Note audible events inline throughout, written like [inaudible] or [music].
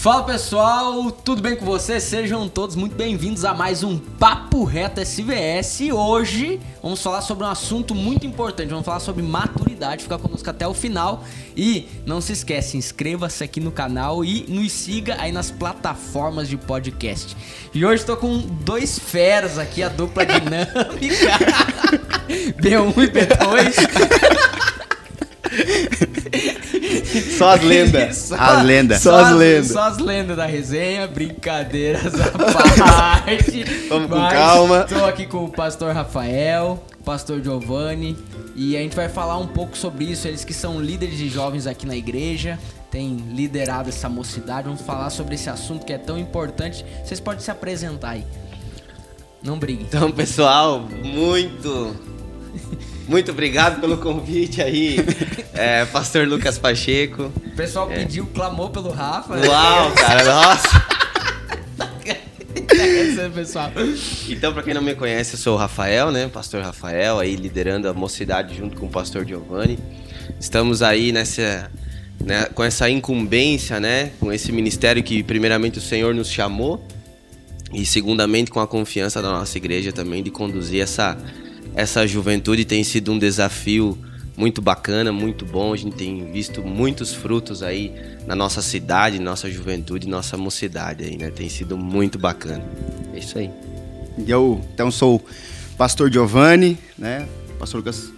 Fala pessoal, tudo bem com vocês? Sejam todos muito bem-vindos a mais um Papo Reto SVS. E hoje vamos falar sobre um assunto muito importante. Vamos falar sobre maturidade. Fica conosco até o final. E não se esquece, inscreva-se aqui no canal e nos siga aí nas plataformas de podcast. E hoje estou com dois feras aqui, a dupla dinâmica [laughs] B1 e B2. [laughs] [laughs] Só as lendas. [laughs] Só, as lendas. Só, as lendas. Só as lendas da resenha, brincadeiras à parte. [laughs] Vamos com calma. Estou aqui com o pastor Rafael, o pastor Giovanni, e a gente vai falar um pouco sobre isso. Eles que são líderes de jovens aqui na igreja, têm liderado essa mocidade. Vamos falar sobre esse assunto que é tão importante. Vocês podem se apresentar aí. Não briguem. Então, pessoal, muito muito obrigado pelo convite aí, [laughs] é, Pastor Lucas Pacheco. O pessoal é. pediu, clamou pelo Rafa. Uau, cara, nossa! É pessoal. Então, para quem não me conhece, eu sou o Rafael, né? Pastor Rafael, aí liderando a mocidade junto com o pastor Giovanni. Estamos aí nessa, né, com essa incumbência, né? Com esse ministério que primeiramente o Senhor nos chamou e segundamente com a confiança da nossa igreja também de conduzir essa essa juventude tem sido um desafio muito bacana, muito bom. A gente tem visto muitos frutos aí na nossa cidade, nossa juventude, nossa mocidade aí, né? Tem sido muito bacana. É isso aí. Eu, então, sou o pastor Giovanni, né? Pastor Lucas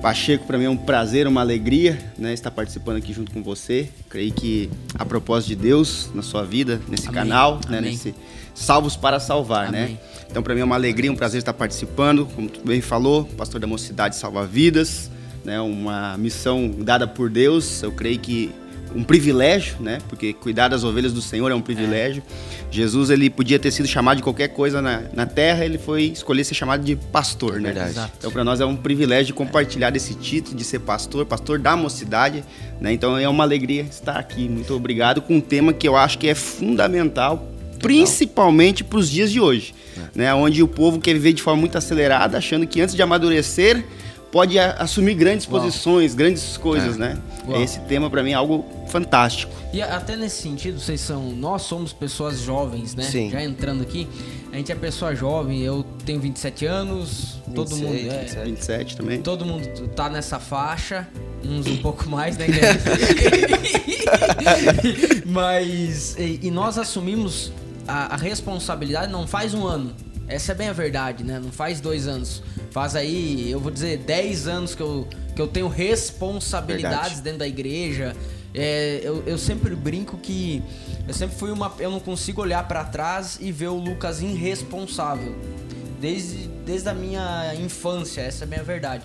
Pacheco, para mim é um prazer, uma alegria, né? Estar participando aqui junto com você. Creio que a propósito de Deus na sua vida, nesse Amém. canal, né? Amém. Nesse Salvos para Salvar, né? Amém. né? Então, para mim é uma alegria, um prazer estar participando. Como tu bem falou, pastor da Mocidade Salva Vidas, né? Uma missão dada por Deus. Eu creio que um privilégio, né? Porque cuidar das ovelhas do Senhor é um privilégio. É. Jesus ele podia ter sido chamado de qualquer coisa na, na terra, ele foi escolher ser chamado de pastor, é né? Verdade. Então para nós é um privilégio compartilhar esse título de ser pastor, pastor da mocidade, né? Então é uma alegria estar aqui. Muito obrigado com um tema que eu acho que é fundamental, principalmente para os dias de hoje né? Onde o povo quer viver de forma muito acelerada, achando que antes de amadurecer pode assumir grandes Uau. posições, grandes coisas, é. né? Uau. Esse tema para mim é algo fantástico. E até nesse sentido, vocês são, nós somos pessoas jovens, né? Sim. Já entrando aqui, a gente é pessoa jovem, eu tenho 27 anos, 26, todo mundo é 27. 27 também. Todo mundo tá nessa faixa, uns um pouco mais, né? [laughs] Mas e, e nós assumimos a, a, responsabilidade não faz um ano. Essa é bem a verdade, né? Não faz dois anos. Faz aí, eu vou dizer, dez anos que eu, que eu tenho responsabilidades verdade. dentro da igreja. É, eu, eu sempre brinco que eu sempre fui uma. Eu não consigo olhar para trás e ver o Lucas irresponsável. Desde, desde a minha infância, essa é a minha verdade.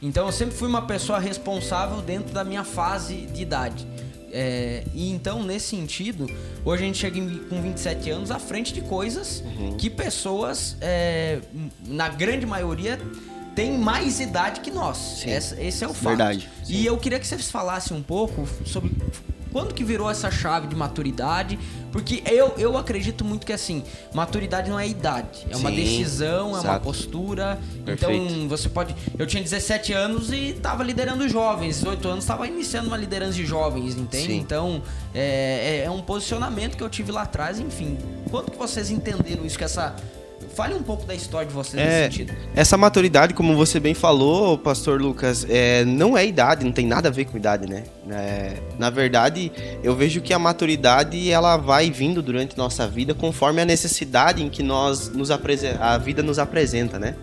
Então eu sempre fui uma pessoa responsável dentro da minha fase de idade. É, e então, nesse sentido, hoje a gente chega em, com 27 anos à frente de coisas uhum. que pessoas, é, na grande maioria, têm mais idade que nós. Essa, esse é o fato. Verdade. Sim. E eu queria que vocês falassem um pouco sobre quando que virou essa chave de maturidade? Porque eu, eu acredito muito que assim, maturidade não é idade, é Sim, uma decisão, exato. é uma postura. Perfeito. Então você pode. Eu tinha 17 anos e estava liderando jovens, 18 anos estava iniciando uma liderança de jovens, entende? Sim. Então é, é, é um posicionamento que eu tive lá atrás, enfim. Quando que vocês entenderam isso, que essa Fale um pouco da história de vocês é, nesse sentido. Essa maturidade, como você bem falou, pastor Lucas, é, não é idade, não tem nada a ver com idade, né? É, na verdade, eu vejo que a maturidade ela vai vindo durante nossa vida conforme a necessidade em que nós nos a vida nos apresenta, né?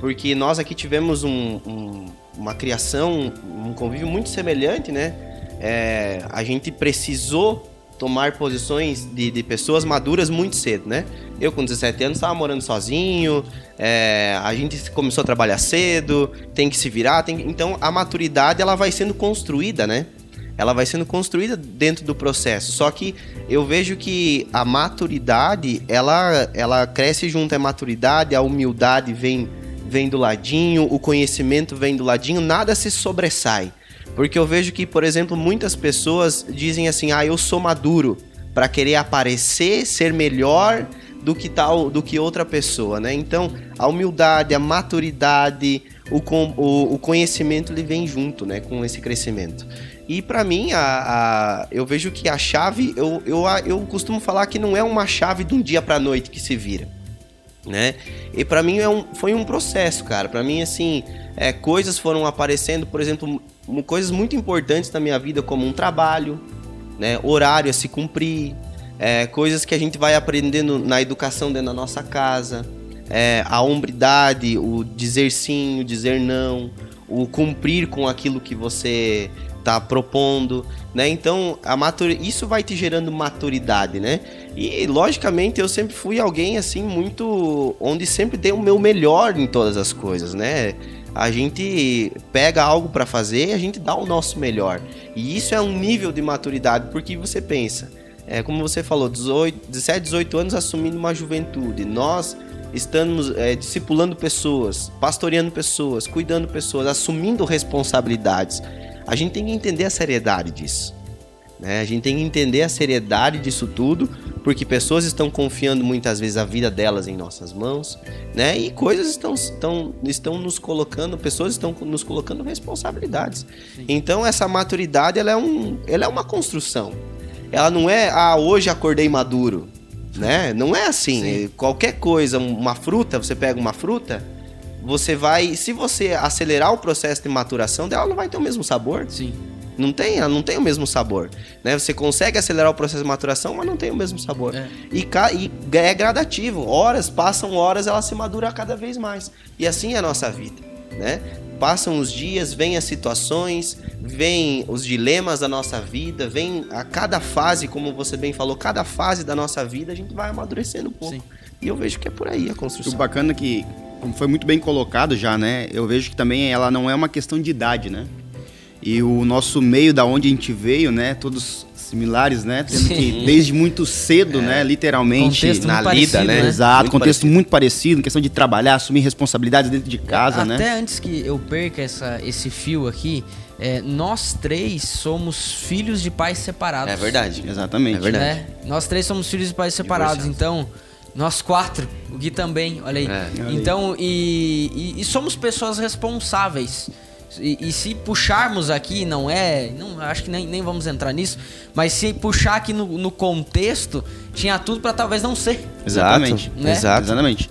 Porque nós aqui tivemos um, um, uma criação, um convívio muito semelhante, né? É, a gente precisou tomar posições de, de pessoas maduras muito cedo, né? Eu com 17 anos estava morando sozinho, é, a gente começou a trabalhar cedo, tem que se virar, tem, então a maturidade ela vai sendo construída, né? Ela vai sendo construída dentro do processo. Só que eu vejo que a maturidade ela, ela cresce junto à maturidade, a humildade vem vem do ladinho, o conhecimento vem do ladinho, nada se sobressai. Porque eu vejo que, por exemplo, muitas pessoas dizem assim: "Ah, eu sou maduro", para querer aparecer, ser melhor do que tal, do que outra pessoa, né? Então, a humildade, a maturidade, o, com- o, o conhecimento ele vem junto, né, com esse crescimento. E pra mim, a, a- eu vejo que a chave, eu, eu, eu costumo falar que não é uma chave de um dia pra noite que se vira, né? E pra mim é um, foi um processo, cara. Pra mim, assim, é, coisas foram aparecendo, por exemplo, coisas muito importantes na minha vida, como um trabalho, né, horário a se cumprir, é, coisas que a gente vai aprendendo na educação dentro da nossa casa, é, a hombridade, o dizer sim, o dizer não, o cumprir com aquilo que você está propondo, né? Então, a matur... isso vai te gerando maturidade, né? E, logicamente, eu sempre fui alguém, assim, muito... Onde sempre dei o meu melhor em todas as coisas, né? A gente pega algo para fazer e a gente dá o nosso melhor. E isso é um nível de maturidade, porque você pensa, é, como você falou, 18, 17, 18 anos assumindo uma juventude. Nós estamos é, discipulando pessoas, pastoreando pessoas, cuidando pessoas, assumindo responsabilidades. A gente tem que entender a seriedade disso. Né? A gente tem que entender a seriedade disso tudo, porque pessoas estão confiando muitas vezes a vida delas em nossas mãos, né? E coisas estão, estão, estão nos colocando, pessoas estão nos colocando responsabilidades. Então essa maturidade ela é, um, ela é uma construção. Ela não é, ah, hoje acordei maduro, né? Não é assim. Sim. Qualquer coisa, uma fruta, você pega uma fruta, você vai, se você acelerar o processo de maturação dela, ela não vai ter o mesmo sabor. Sim. Não tem, ela não tem o mesmo sabor. Né? Você consegue acelerar o processo de maturação, mas não tem o mesmo sabor. É. E, ca- e é gradativo. Horas, passam horas, ela se madura cada vez mais. E assim é a nossa vida. Né? Passam os dias, vêm as situações, vêm os dilemas da nossa vida, vem a cada fase, como você bem falou, cada fase da nossa vida a gente vai amadurecendo um pouco. Sim. E eu vejo que é por aí a O construção. bacana é que, como foi muito bem colocado já, né? Eu vejo que também ela não é uma questão de idade, né? E o nosso meio da onde a gente veio, né? Todos similares, né? Tendo que, desde muito cedo, né? Literalmente. Contexto na muito lida, parecido, né? né? Exato, Muito contexto parecido. muito parecido, questão de trabalhar, assumir responsabilidades dentro de casa, Até né? antes que eu perca essa, esse fio aqui, é, nós três somos filhos de pais separados. É verdade. Exatamente. É verdade. né? Nós três somos filhos de pais separados, então nós quatro, o Gui também, olha aí. É. Olha aí. Então, e, e- e somos pessoas responsáveis. E, e se puxarmos aqui, não é. Não, acho que nem, nem vamos entrar nisso. Mas se puxar aqui no, no contexto, tinha tudo pra talvez não ser. Exatamente. Né? Exato. Exatamente.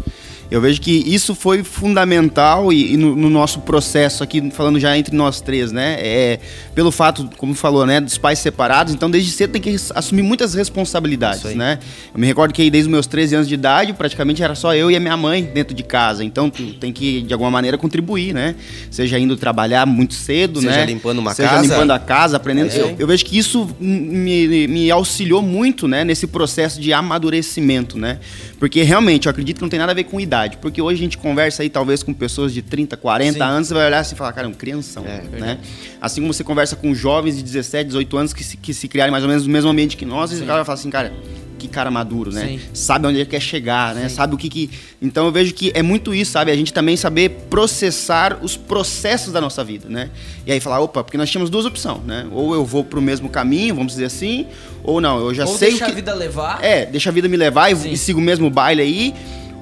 Eu vejo que isso foi fundamental e, e no, no nosso processo aqui, falando já entre nós três, né? É, pelo fato, como falou, né, dos pais separados, então desde cedo tem que assumir muitas responsabilidades, né? Eu me recordo que desde os meus 13 anos de idade, praticamente era só eu e a minha mãe dentro de casa. Então tu tem que, de alguma maneira, contribuir, né? Seja indo trabalhar muito cedo, Seja né? limpando uma Seja casa. limpando a casa, aprendendo. É eu, eu vejo que isso me, me auxiliou muito, né, nesse processo de amadurecimento, né? Porque realmente eu acredito que não tem nada a ver com idade. Porque hoje a gente conversa aí, talvez, com pessoas de 30, 40 Sim. anos, você vai olhar assim e falar, cara, é um crianção, É, né? Assim como você conversa com jovens de 17, 18 anos que se, que se criarem mais ou menos no mesmo ambiente que nós, e o cara vai falar assim, cara. Que cara maduro, né? Sim. Sabe onde ele quer chegar, né? Sim. Sabe o que que. Então eu vejo que é muito isso, sabe? A gente também saber processar os processos da nossa vida, né? E aí falar, opa, porque nós tínhamos duas opções, né? Ou eu vou pro mesmo caminho, vamos dizer assim, ou não, eu já Ou sei deixa o que. a vida levar. É, deixa a vida me levar e, e sigo o mesmo baile aí.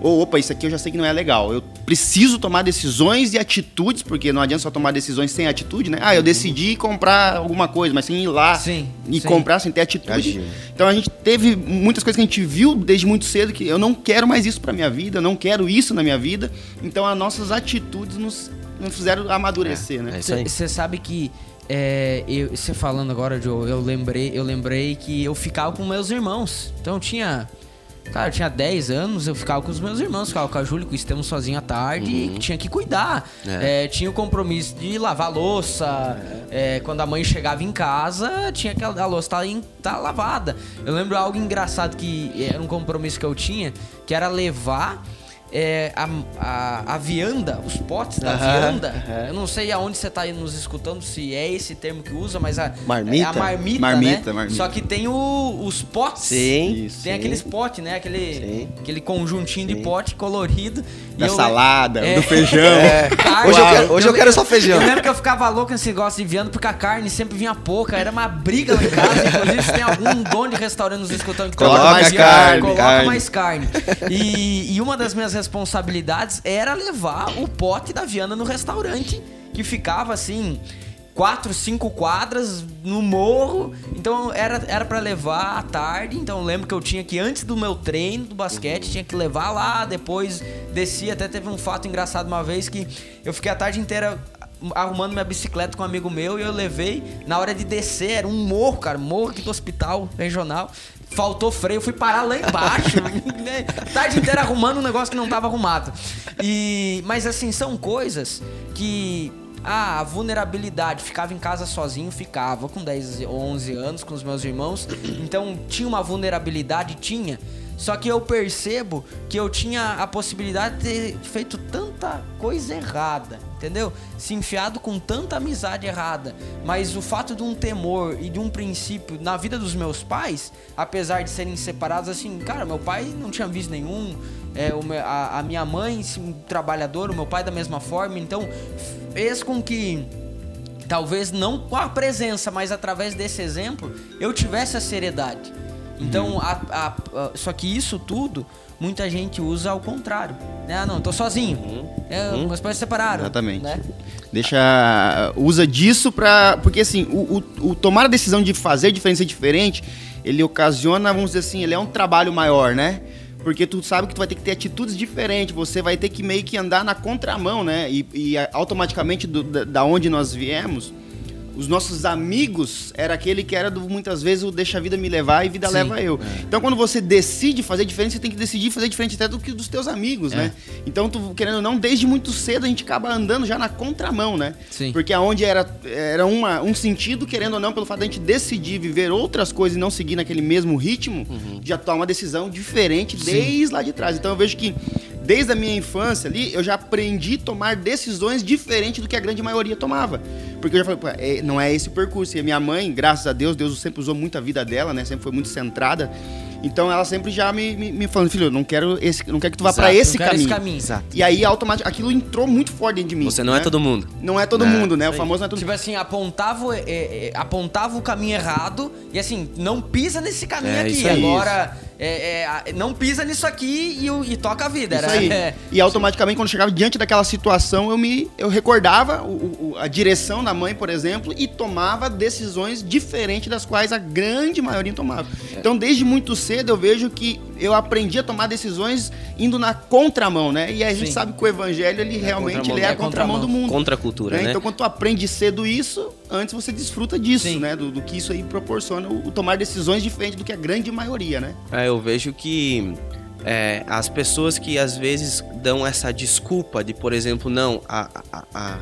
Ou, opa, isso aqui eu já sei que não é legal. Eu preciso tomar decisões e atitudes, porque não adianta só tomar decisões sem atitude, né? Ah, eu decidi comprar alguma coisa, mas sem ir lá Sim, e sim. comprar sem ter atitude. Agir. Então a gente teve muitas coisas que a gente viu desde muito cedo que eu não quero mais isso pra minha vida, eu não quero isso na minha vida. Então as nossas atitudes nos, nos fizeram amadurecer, né? É aí. Você sabe que é, você falando agora, Joe, eu lembrei, eu lembrei que eu ficava com meus irmãos. Então eu tinha. Cara, eu tinha 10 anos, eu ficava com os meus irmãos, ficava com a Júlia, com o Estevão sozinho à tarde e tinha que cuidar. É. É, tinha o compromisso de lavar louça. é, quando a mãe chegava em casa, tinha que a, louça estar tá lavada. Eu lembro algo engraçado que era um compromisso que eu tinha, que era levar. É, a, a, a vianda, os potes da Aham, vianda. aham. Eu não sei aonde você tá aí nos escutando, se é esse termo que usa, mas a Marmita? é a marmita, Marmita, né? marmita. Só que tem o- os potes. Sim. Tem sim. aqueles potes, né? Aquele, Sim. aquele conjuntinho de Sim. pote colorido. Da eu- salada, É. do feijão. Carne. [laughs] Hoje eu quero- hoje eu quero só feijão. Eu lembro que eu ficava louco nesse negócio de viando, porque a carne sempre vinha pouca. Era uma briga lá em casa. Inclusive, se tem algum dono de restaurante nos escutando que Coloca mais vianda, carne, coloca carne. mais carne. E, e uma das minhas responsabilidades era levar o pote da Viana no restaurante, que ficava assim, quatro, cinco quadras no morro. Então era era para levar à tarde. Então lembro que eu tinha que antes do meu treino do basquete tinha que levar lá. Depois descia. Até teve um fato engraçado uma vez que eu fiquei a tarde inteira arrumando minha bicicleta com um amigo meu e eu levei na hora de descer era um morro, cara, morro aqui do hospital regional. Faltou freio, fui parar lá embaixo, [laughs] né? tarde inteira arrumando um negócio que não tava arrumado. E mas assim são coisas que ah, a vulnerabilidade, ficava em casa sozinho, ficava com 10 ou 11 anos com os meus irmãos. Então tinha uma vulnerabilidade, tinha. Só que eu percebo que eu tinha a possibilidade de ter feito tanta coisa errada, entendeu? Se enfiado com tanta amizade errada. Mas o fato de um temor e de um princípio na vida dos meus pais, apesar de serem separados, assim, cara, meu pai não tinha visto nenhum, é, a, a, minha mãe, um trabalhador, o meu pai da mesma forma, então fez com que talvez não com a presença, mas através desse exemplo, eu tivesse a seriedade. Então, a, a, a, só que isso tudo, muita gente usa ao contrário. Né? Ah, não, tô sozinho. Uhum. É, uhum. Meus pais se separaram. Exatamente. Né? Deixa. Usa disso pra. Porque assim, o, o, o, tomar a decisão de fazer diferente ser diferente, ele ocasiona, vamos dizer assim, ele é um trabalho maior, né? Porque tu sabe que tu vai ter que ter atitudes diferentes, você vai ter que meio que andar na contramão, né? E, e automaticamente do, da, da onde nós viemos, os nossos amigos era aquele que era do, muitas vezes o deixa a vida me levar e vida Sim, leva eu. É. Então quando você decide fazer diferente, você tem que decidir fazer diferente até do que dos teus amigos, é. né? Então tu querendo ou não, desde muito cedo a gente acaba andando já na contramão, né? Sim. Porque aonde era era uma, um sentido, querendo ou não, pelo fato de a gente decidir viver outras coisas e não seguir naquele mesmo ritmo, uhum. já toma uma decisão diferente Sim. desde lá de trás. Então eu vejo que desde a minha infância ali, eu já aprendi a tomar decisões diferentes do que a grande maioria tomava. Porque eu já falei, é, não é esse o percurso. E a minha mãe, graças a Deus, Deus sempre usou muito a vida dela, né? Sempre foi muito centrada. Então ela sempre já me, me, me falando, filho, não quero esse, não quero que tu vá para esse caminho. Esse caminho. Exato. E aí automaticamente aquilo entrou muito forte dentro de mim. Você não é né? é todo mundo. Não é todo é, mundo, né? O famoso não é todo Tipo assim, apontava, é, é, apontava o caminho errado e assim, não pisa nesse caminho é, aqui. Agora é, é, não pisa nisso aqui e, e toca a vida. Isso era, aí. É, e automaticamente, quando chegava diante daquela situação, eu me eu recordava o, o, a direção da mãe, por exemplo, e tomava decisões diferentes das quais a grande maioria tomava. É. Então, desde muito cedo, eu vejo que eu aprendi a tomar decisões indo na contramão, né? E a gente Sim. sabe que o evangelho, ele é realmente ele é a contramão, do mundo. Contra a cultura, né? né? Então, quando tu aprende cedo isso, antes você desfruta disso, Sim. né? Do, do, que isso aí proporciona, o, o, tomar decisões diferentes do que a grande maioria, né? É, eu vejo que é, as pessoas que às vezes dão essa desculpa de, por exemplo, não, a, a, a,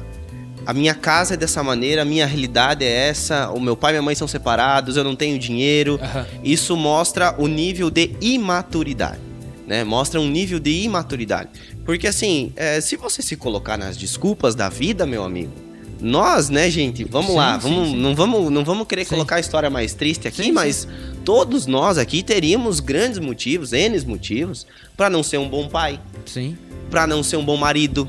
a minha casa é dessa maneira, a minha realidade é essa, o meu pai e minha mãe são separados, eu não tenho dinheiro. Uhum. Isso mostra o nível de imaturidade. Né? Mostra um nível de imaturidade. Porque assim, é, se você se colocar nas desculpas da vida, meu amigo, nós, né, gente, vamos sim, lá, vamos, sim, sim. Não, vamos, não vamos querer colocar a história mais triste aqui, mas todos nós aqui teríamos grandes motivos, N motivos, para não ser um bom pai. Sim. Para não ser um bom marido,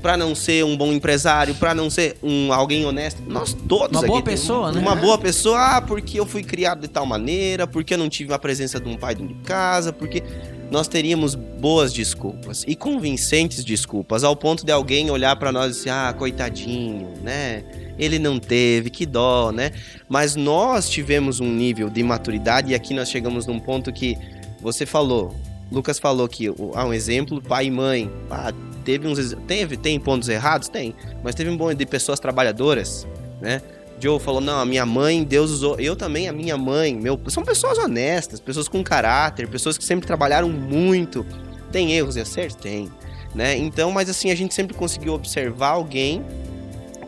para não ser um bom empresário, para não ser um alguém honesto. Nós todos uma boa pessoa, né? Uma boa pessoa, ah, porque eu fui criado de tal maneira, porque eu não tive a presença de um pai dentro de casa, porque nós teríamos boas desculpas e convincentes desculpas, ao ponto de alguém olhar para nós e dizer: "Ah, coitadinho, né? Ele não teve, que dó, né?" Mas nós tivemos um nível de maturidade e aqui nós chegamos num ponto que você falou, Lucas falou que há um exemplo, pai e mãe. Ah, teve uns teve tem pontos errados, tem, mas teve um bom de pessoas trabalhadoras, né? Joe falou: "Não, a minha mãe, Deus usou, eu também, a minha mãe, meu, são pessoas honestas, pessoas com caráter, pessoas que sempre trabalharam muito. Tem erros e acertos, tem, né? Então, mas assim, a gente sempre conseguiu observar alguém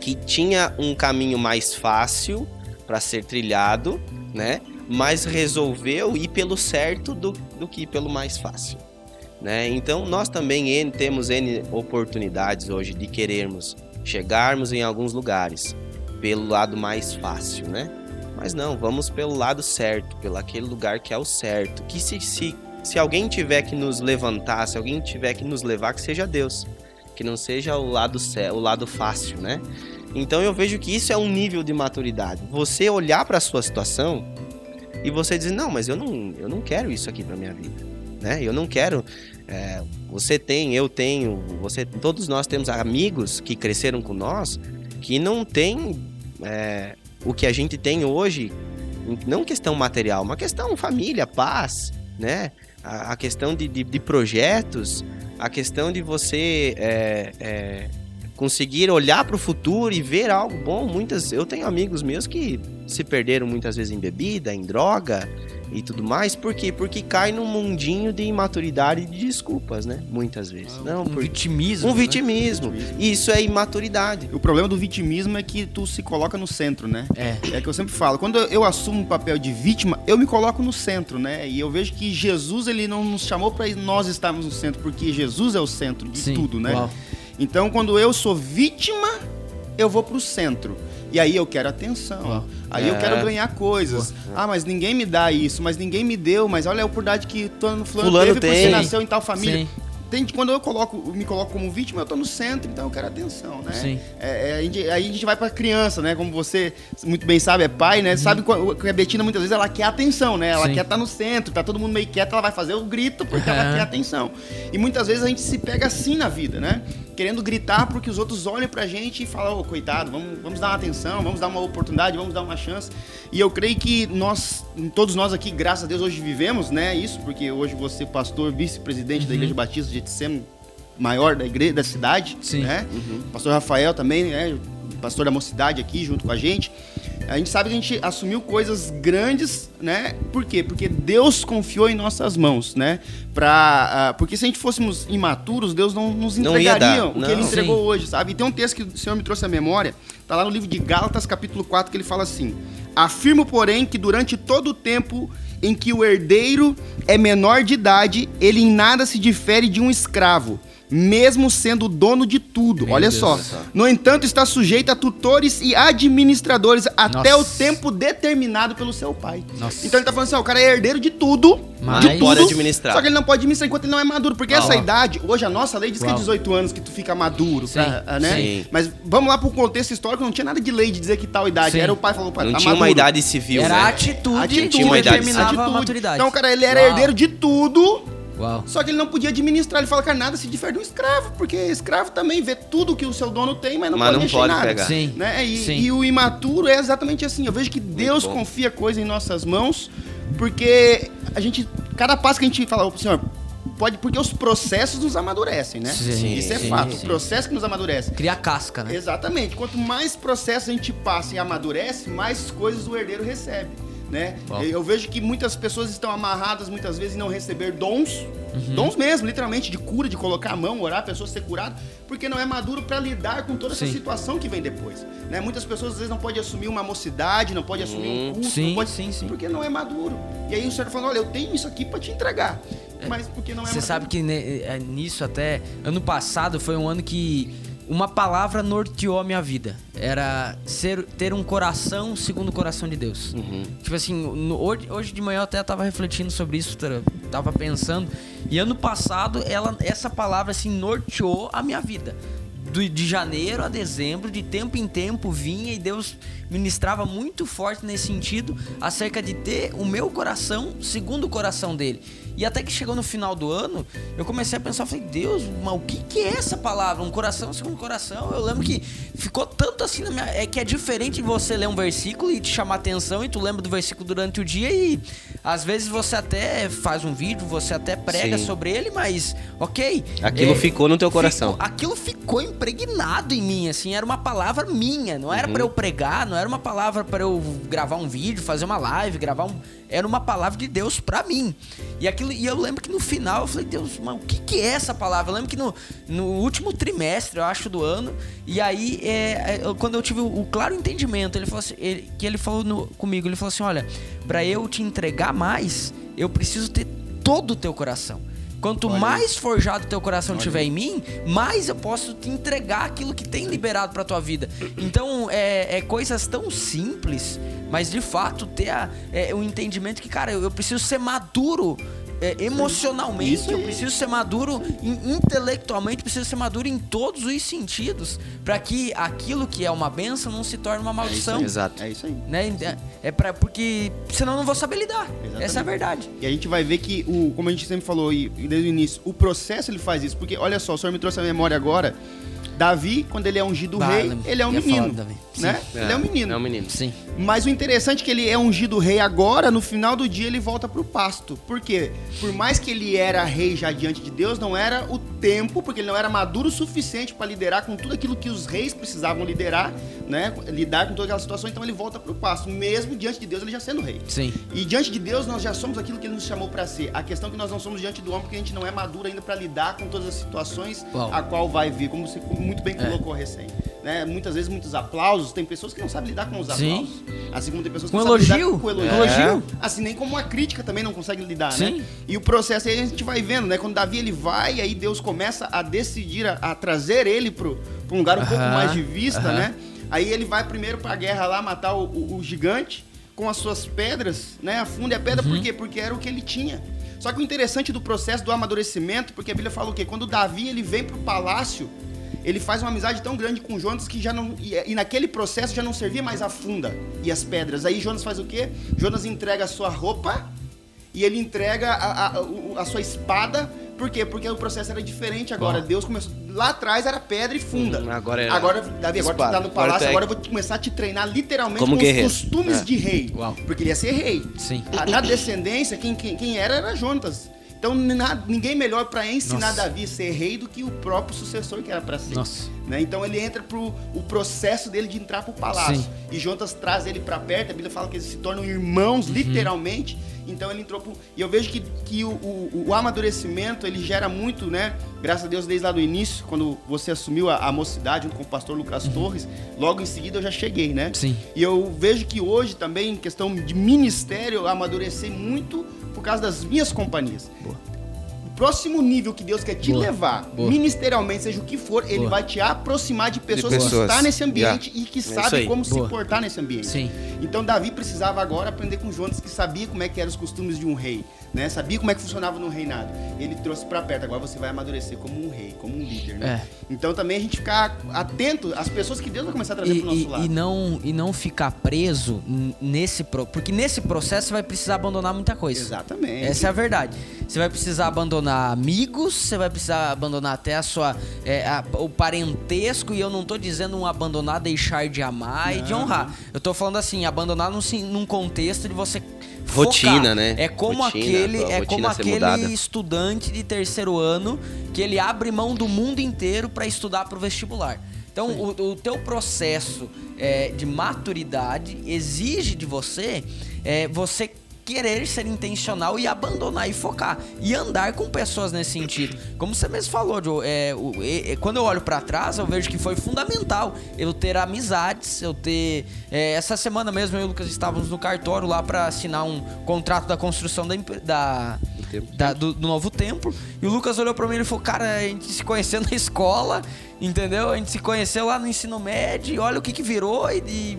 que tinha um caminho mais fácil para ser trilhado, né? Mas resolveu ir pelo certo do, do que pelo mais fácil. Né? Então nós também N, temos N oportunidades hoje de querermos chegarmos em alguns lugares pelo lado mais fácil, né? Mas não, vamos pelo lado certo, pelo aquele lugar que é o certo. Que se, se, se alguém tiver que nos levantar, se alguém tiver que nos levar, que seja Deus. Que não seja o lado, o lado fácil, né? Então eu vejo que isso é um nível de maturidade. Você olhar para a sua situação e você dizer, não, mas eu não, eu não quero isso aqui para minha vida. Né? Eu não quero É, você tem, eu tenho, você, todos nós temos amigos que cresceram com nós que não tem é, o que a gente tem hoje, não questão material, uma questão família, paz, né? A, a questão de, de, de, projetos, a questão de você é, é, conseguir olhar para o futuro e ver algo bom. Muitas, eu tenho amigos meus que se perderam muitas vezes em bebida, em droga, e tudo mais. Por quê? Porque cai num mundinho de imaturidade e de desculpas, né? Muitas vezes. Ah, Não, um por... vitimismo. Um né? vitimismo. vitimismo. Isso é imaturidade. O problema do vitimismo é que tu se coloca no centro, né? É. É que eu sempre falo. Quando eu assumo o papel de vítima, eu me coloco no centro, né? E eu vejo que Jesus, ele não nos chamou para nós estarmos no centro, porque Jesus é o centro de Sim. tudo, né? Uau. Então, quando eu sou vítima, eu vou pro centro. E aí eu quero atenção. Uau. Aí eu É. quero ganhar coisas. Ah, mas ninguém me dá isso, mas ninguém me deu, mas olha a oportunidade que fulano, fulano, teve porque tem. nasceu em tal família. Sim. Entende? Quando eu coloco, me coloco como vítima, eu tô no centro, então eu quero atenção, né? Sim. É, é, a gente- aí a gente vai pra criança, né? Como você muito bem sabe, é pai, né? Sabe qu- que a Betina muitas vezes ela quer atenção, né? Ela Sim. quer estar no centro, tá todo mundo meio quieto, ela vai fazer o grito porque ela Aham. quer atenção. E muitas vezes a gente se pega assim na vida, né? Querendo gritar porque os outros olham pra gente e falam, ô, coitado, vamos, vamos dar uma atenção, vamos dar uma oportunidade, vamos dar uma chance. E eu creio que nós, todos nós aqui, graças a Deus, hoje vivemos, né? Isso, porque hoje você, pastor, vice-presidente Uhum. da Igreja Batista de Etsem, maior da igreja, da cidade, Sim. né? Pastor Rafael também, né? Pastor da mocidade aqui junto com a gente. A gente sabe que a gente assumiu coisas grandes, né? Por quê? Porque Deus confiou em nossas mãos, né? Pra, ah, porque se a gente fôssemos imaturos, Deus não nos Não ia entregaria dar, o que não. Ele entregou Sim. hoje, sabe? E tem um texto que o Senhor me trouxe à memória, tá lá no livro de Gálatas, capítulo 4, que ele fala assim: Afirmo, porém, que durante todo o tempo em que o herdeiro é menor de idade, ele em nada se difere de um escravo, mesmo sendo dono de tudo. Meu Olha Deus só. céu. No entanto, está sujeito a tutores e administradores até Nossa. o tempo determinado pelo seu pai. Nossa. Então ele tá falando assim, ó, o cara é herdeiro de tudo, Mas- de Não tudo, pode administrar. Só que ele não pode administrar enquanto ele não é maduro, porque essa Uau. idade, hoje a nossa lei diz que é Uau. 18 anos que tu fica maduro, Sim, pra, né? sim. Mas vamos lá pro contexto histórico, não tinha nada de lei de dizer que tal idade. Sim. Era o pai falou, pai, Não tá tinha uma maduro. idade civil, Era a né? atitude, Atitude, tinha uma idade, determinava a atitude. maturidade. Então, cara, ele era Uau. herdeiro de tudo, Uau. só que ele não podia administrar. Ele fala, cara, nada se difere de um escravo, porque escravo também vê tudo que o seu dono tem, mas não Mas pode não mexer pode em nada. pegar. Sim. Né? E, Sim. e o imaturo é exatamente assim. Eu vejo que Deus bom. confia coisa em nossas mãos, porque a gente, cada passo que a gente fala, ô senhor, pode, porque os processos nos amadurecem, né? Sim, Isso é sim, fato. sim. O processo que nos amadurece. Cria casca, né? Exatamente. Quanto mais processos a gente passa e amadurece, mais coisas o herdeiro recebe. Né? Eu vejo que muitas pessoas estão amarradas muitas vezes em não receber dons, Uhum. dons mesmo, literalmente, de cura, de colocar a mão, orar, a pessoa ser curada, porque não é maduro para lidar com toda essa Sim. situação que vem depois. Né? Muitas pessoas às vezes não podem assumir uma mocidade, não podem assumir um culto, Sim, não pode, sim, sim. porque não é maduro. E aí o senhor tá falando, olha, eu tenho isso aqui para te entregar, mas porque não é Você maduro. sabe que ne- é, nisso até ano passado foi um ano que uma palavra norteou a minha vida. Era ser, ter um coração segundo o coração de Deus. Tipo assim, no- hoje, hoje de manhã eu até tava refletindo sobre isso, tava pensando. E ano passado ela, essa palavra assim norteou a minha vida. Do- de janeiro a dezembro, de tempo em tempo vinha e Deus ministrava muito forte nesse sentido acerca de ter o meu coração segundo o coração dele. E até que chegou no final do ano, eu comecei a pensar, falei, Deus, mas o que, que é essa palavra? Um coração segundo coração? Eu lembro que ficou tanto assim na minha. É que é diferente você ler um versículo e te chamar atenção e tu lembra do versículo durante o dia e às vezes você até faz um vídeo, você até prega Sim. sobre ele, mas ok. Aquilo é, ficou no teu coração. ficou- aquilo ficou impregnado em mim, assim, era uma palavra minha, não era pra eu pregar, não era uma palavra pra eu gravar um vídeo, fazer uma live, gravar um, era uma palavra de Deus pra mim. E aquilo, e eu lembro que no final eu falei, Deus, mas o que que é essa palavra? Eu lembro que no, no último trimestre, eu acho, do ano, e aí é, é, quando eu tive o, o claro entendimento, ele falou assim, ele- que ele falou no- comigo, ele falou assim, olha, pra eu te entregar mais, eu preciso ter todo o teu coração. Quanto Olha aí. mais forjado teu coração tiver em mim, mais eu posso te entregar aquilo que tem liberado pra tua vida. Então, é, é coisas tão simples, mas de fato ter a, é, o entendimento que, cara, eu, eu preciso ser maduro é, emocionalmente, Isso eu aí. preciso ser maduro in- intelectualmente, preciso ser maduro em todos os sentidos, para que aquilo que é uma benção não se torne uma maldição. Exato. É isso aí. né? É para porque senão eu não vou saber lidar. Exatamente. Essa é a verdade. E a gente vai ver que, o, como a gente sempre falou e, e desde o início, o processo ele faz isso. Porque, olha só, o senhor me trouxe a memória agora. Davi, quando ele é ungido Bah, rei, ele é um menino. Né? Ele é um menino. É um menino. Sim. Mas o interessante é que ele é ungido rei agora, no final do dia ele volta pro pasto. Por quê? Por mais que ele era rei já diante de Deus, não era o tempo, porque ele não era maduro o suficiente para liderar com tudo aquilo que os reis precisavam liderar, né? Lidar com toda aquela situação, então ele volta pro pasto, mesmo diante de Deus ele já sendo rei. Sim. E diante de Deus nós já somos aquilo que ele nos chamou para ser. A questão é que nós não somos diante do homem porque a gente não é maduro ainda para lidar com todas as situações Uau. a qual vai vir, como você muito bem colocou recém. Né? Muitas vezes muitos aplausos, tem pessoas que não sabem lidar com os Sim. aplausos. Assim como tem pessoas que Com não sabem lidar elogio? com o elogio. Elogio? Assim nem como uma crítica também não consegue lidar, Sim. né? E o processo aí a gente vai vendo, né? Quando Davi ele vai, aí Deus começa a decidir a, a trazer ele pro, pro um lugar um pouco Aham, mais de vista, aham. né? Aí ele vai primeiro pra guerra lá matar o, o- o gigante com as suas pedras, né? Afunda a pedra, Uhum. por quê? Porque era o que ele tinha. Só que o interessante do processo do amadurecimento, porque a Bíblia fala o quê? Quando Davi ele vem pro palácio, ele faz uma amizade tão grande com Jonas que já não. E, e naquele processo já não servia mais a funda e as pedras. Aí Jonas faz o quê? Jonas entrega a sua roupa e ele entrega a, a- a sua espada. Por quê? Porque o processo era diferente agora. Uau. Deus começou. Lá atrás era pedra e funda. Hum, agora é Agora, Davi, agora tu espada. tá no palácio, é- agora eu vou te- começar a te treinar literalmente Como com guerreiro. os costumes É. de rei. Uau. Porque ele ia ser rei. Sim. Na descendência, quem, quem, quem era era Jonatas. Então na- ninguém melhor para ensinar Nossa. Davi a ser rei do que o próprio sucessor que era para ser. Nossa. Né? Então ele entra pro o processo dele de entrar pro palácio. Sim. E Jonatas traz ele para perto, a Bíblia fala que eles se tornam irmãos, literalmente. Então ele entrou pro. E eu vejo que, que o, o, o amadurecimento ele gera muito, né? Graças a Deus, desde lá do início, quando você assumiu a, a mocidade com o pastor Lucas Torres, logo em seguida eu já cheguei, né? Sim. E eu vejo que hoje também, em questão de ministério, eu amadureci muito por causa das minhas companhias. O próximo nível que Deus quer te Boa. levar, Boa. ministerialmente, seja o que for, ele Boa. vai te aproximar de pessoas, que pessoas. estão nesse ambiente Yeah. e que É sabem como se Boa. portar nesse ambiente. Sim. Então Davi precisava agora aprender com Jonas, que sabia como é que eram os costumes de um rei, né? Sabia como é que funcionava no reinado. Ele trouxe pra perto. Agora você vai amadurecer como um rei, como um líder, né? Então também a gente ficar atento às pessoas que Deus vai começar a trazer E, pro nosso e- lado. e não, e não ficar preso nesse porque nesse processo você vai precisar abandonar muita coisa. Exatamente. Essa é a verdade. Você vai precisar abandonar amigos, você vai precisar abandonar até a sua é, a- o parentesco e eu não tô dizendo um abandonar deixar de amar e de Não. honrar. Eu tô falando assim, abandonar num, num contexto de você Rotina, focar. né? É como Rotina, aquele é como aquele mudada. estudante de terceiro ano que ele abre mão do mundo inteiro para estudar para o vestibular. Então, o, o teu processo é, de maturidade exige de você é, você querer ser intencional e abandonar e focar e andar com pessoas nesse sentido. Como você mesmo falou, Joe, é, o- é, quando eu olho para trás, eu vejo que foi fundamental eu ter amizades, eu ter é, essa semana mesmo eu e o Lucas estávamos no cartório lá para assinar um contrato da construção da, da da- do, do novo templo. E o Lucas olhou pra mim e falou: Cara, a gente se conheceu na escola, entendeu? A gente se conheceu lá no ensino médio, e olha o que que virou e de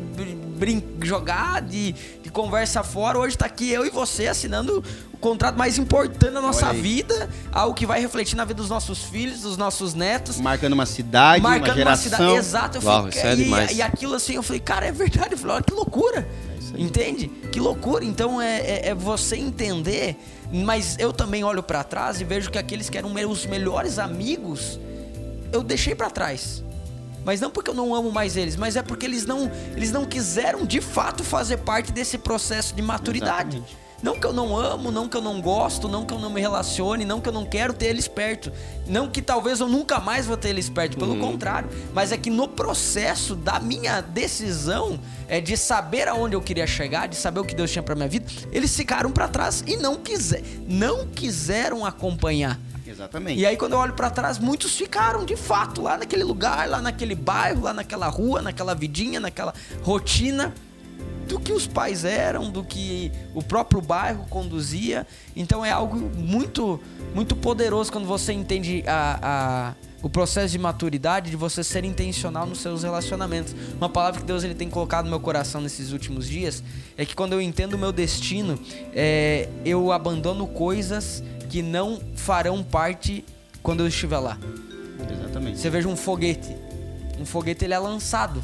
brin jogar, de conversa fora. Hoje tá aqui eu e você assinando o contrato mais importante da nossa vida, algo que vai refletir na vida dos nossos filhos, dos nossos netos. Marcando uma cidade, uma Marcando uma geração. cidade. Exato, eu Uau, falei, isso é e, demais. e aquilo assim, eu falei, cara, é verdade. Eu falei, olha que loucura. Entende? Que loucura. Então é, é- é você entender. Mas eu também olho pra trás e vejo que aqueles que eram meus melhores amigos, eu deixei pra trás. Mas não porque eu não amo mais eles, mas é porque eles não, eles não quiseram de fato fazer parte desse processo de maturidade. Exatamente. Não que eu não amo, não que eu não gosto, não que eu não me relacione, não que eu não quero ter eles perto. Não que talvez eu nunca mais vou ter eles perto, pelo contrário. Mas é que no processo da minha decisão é de saber aonde eu queria chegar, de saber o que Deus tinha pra minha vida, eles ficaram pra trás e não, quiser, não quiseram acompanhar. Exatamente. E aí quando eu olho pra trás, muitos ficaram de fato lá naquele lugar, lá naquele bairro, lá naquela rua, naquela vidinha, naquela rotina do que os pais eram, do que o próprio bairro conduzia. Então é algo muito muito poderoso quando você entende a, a- o processo de maturidade, de você ser intencional nos seus relacionamentos. Uma palavra que Deus ele tem colocado no meu coração nesses últimos dias é que quando eu entendo o meu destino, é, eu abandono coisas que não farão parte quando eu estiver lá. Exatamente. Você veja um foguete. Um foguete ele é lançado,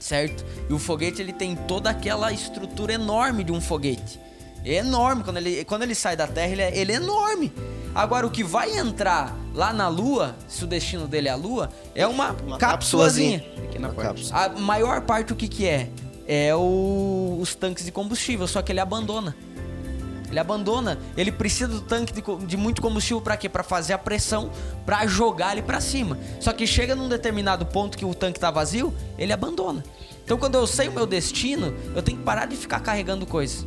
certo? E o foguete ele tem toda aquela estrutura enorme de um foguete. É enorme quando ele, quando ele sai da Terra, ele é, ele é enorme. Agora o que vai entrar lá na Lua, se o destino dele é a Lua, é uma, Uma cápsulazinha. Pequena Uma parte. cápsula. A maior parte o que que é? É o- os tanques de combustível, só que ele abandona. Ele abandona. Ele precisa do tanque de, de muito combustível pra quê? Pra fazer a pressão, pra jogar ele pra cima. Só que chega num determinado ponto que o tanque tá vazio, ele abandona. Então quando eu sei o meu destino, eu tenho que parar de ficar carregando coisas.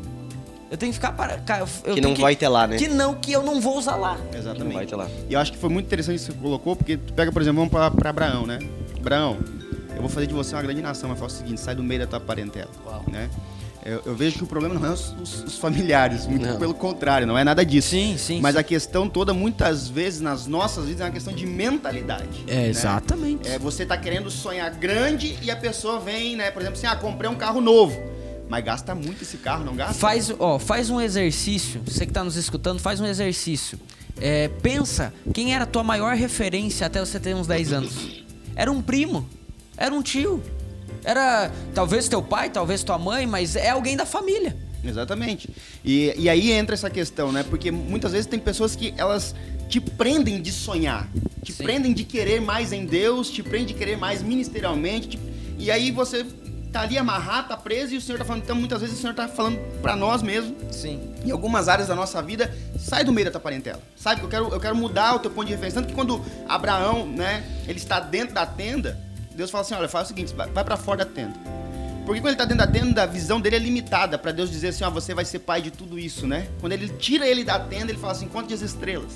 Eu tenho que ficar para Que não vai ter lá, né? Que não que eu não vou usar lá. Exatamente. Não vai ter lá. E eu acho que foi muito interessante isso que você colocou, porque tu pega, por exemplo, vamos pra, pra Abraão, né? Abraão, eu vou fazer de você uma grande nação, mas fala o seguinte, sai do meio da tua parentela, Uau. né? Eu, eu vejo que o problema não é os, os- os familiares, muito Não. pelo contrário, não é nada disso. Sim, sim. Mas sim. a questão toda, muitas vezes, nas nossas vidas, é uma questão de mentalidade. É né? exatamente. É, você tá querendo sonhar grande e a pessoa vem, né? Por exemplo, assim, ah, comprei um carro novo. Mas gasta muito esse carro, não gasta? Faz, ó, faz um exercício. Você que tá nos escutando, faz um exercício. É, pensa, quem era a tua maior referência até você ter uns 10 anos? Era um primo, era um tio, era talvez teu pai, talvez tua mãe, mas é alguém da família. Exatamente. E, e aí entra essa questão, né? Porque muitas vezes tem pessoas que elas te prendem de sonhar, te Sim. prendem de querer mais em Deus, te prendem de querer mais ministerialmente. te- E aí você tá ali amarrado, tá preso e o Senhor tá falando. Então muitas vezes o Senhor tá falando pra nós mesmo, Sim. em algumas áreas da nossa vida, sai do meio da tua parentela. Sabe? Eu quero, eu quero mudar o teu ponto de referência. Tanto que quando Abraão, né, ele está dentro da tenda, Deus fala assim: olha, faz o seguinte, vai, para fora da tenda. Porque quando ele está dentro da tenda, a visão dele é limitada para Deus dizer assim: ó, você vai ser pai de tudo isso, né? Quando ele tira ele da tenda, ele fala assim: conte as estrelas.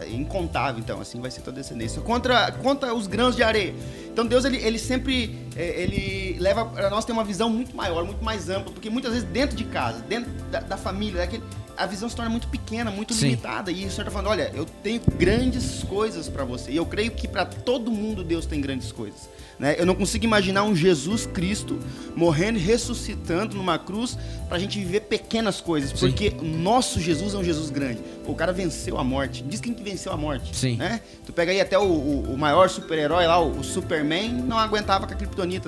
É incontável, então, assim vai ser tua descendência. Contra os grãos de areia. Então Deus, ele, ele sempre, ele leva para nós ter uma visão muito maior, muito mais ampla, porque muitas vezes dentro de casa, dentro da, da família, daquele, a visão se torna muito pequena, muito Sim. limitada. E o Senhor está falando, olha, eu tenho grandes coisas para você. E eu creio que para todo mundo Deus tem grandes coisas. Né? Eu não consigo imaginar um Jesus Cristo morrendo e ressuscitando numa cruz para a gente viver pequenas coisas. Sim. Porque nosso Jesus é um Jesus grande. O cara venceu a morte. Diz quem que venceu a morte. Sim. Né? Tu pega aí até o, o- o maior super-herói lá, o, o Superman, não aguentava com a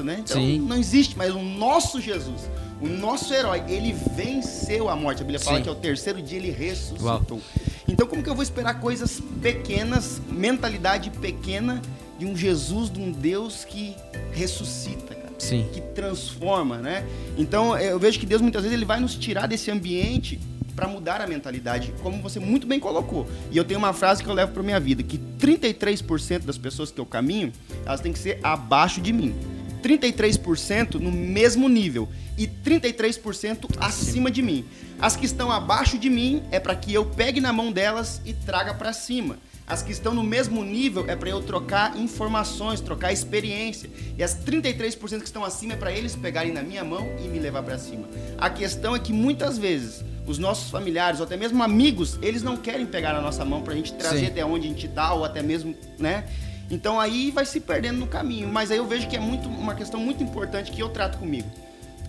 Né? Então Sim. não existe, mas o nosso Jesus, o nosso herói, ele venceu a morte. A Bíblia fala Sim. que ao terceiro dia ele ressuscitou. Uau. Então como que eu vou esperar coisas pequenas, mentalidade pequena de um Jesus, de um Deus que ressuscita, cara? Sim. que transforma, né? Então eu vejo que Deus muitas vezes ele vai nos tirar desse ambiente para mudar a mentalidade, como você muito bem colocou. E eu tenho uma frase que eu levo para minha vida, que 33% das pessoas que eu caminho, elas têm que ser abaixo de mim. 33% no mesmo nível e 33% acima de mim. As que estão abaixo de mim é para que eu pegue na mão delas e traga para cima. As que estão no mesmo nível é para eu trocar informações, trocar experiência. E as 33% que estão acima é para eles pegarem na minha mão e me levar para cima. A questão é que muitas vezes os nossos familiares ou até mesmo amigos, eles não querem pegar na nossa mão para a gente trazer Sim. até onde a gente tá ou até mesmo, né? Então aí vai se perdendo no caminho. Mas aí eu vejo que é muito uma questão muito importante que eu trato comigo.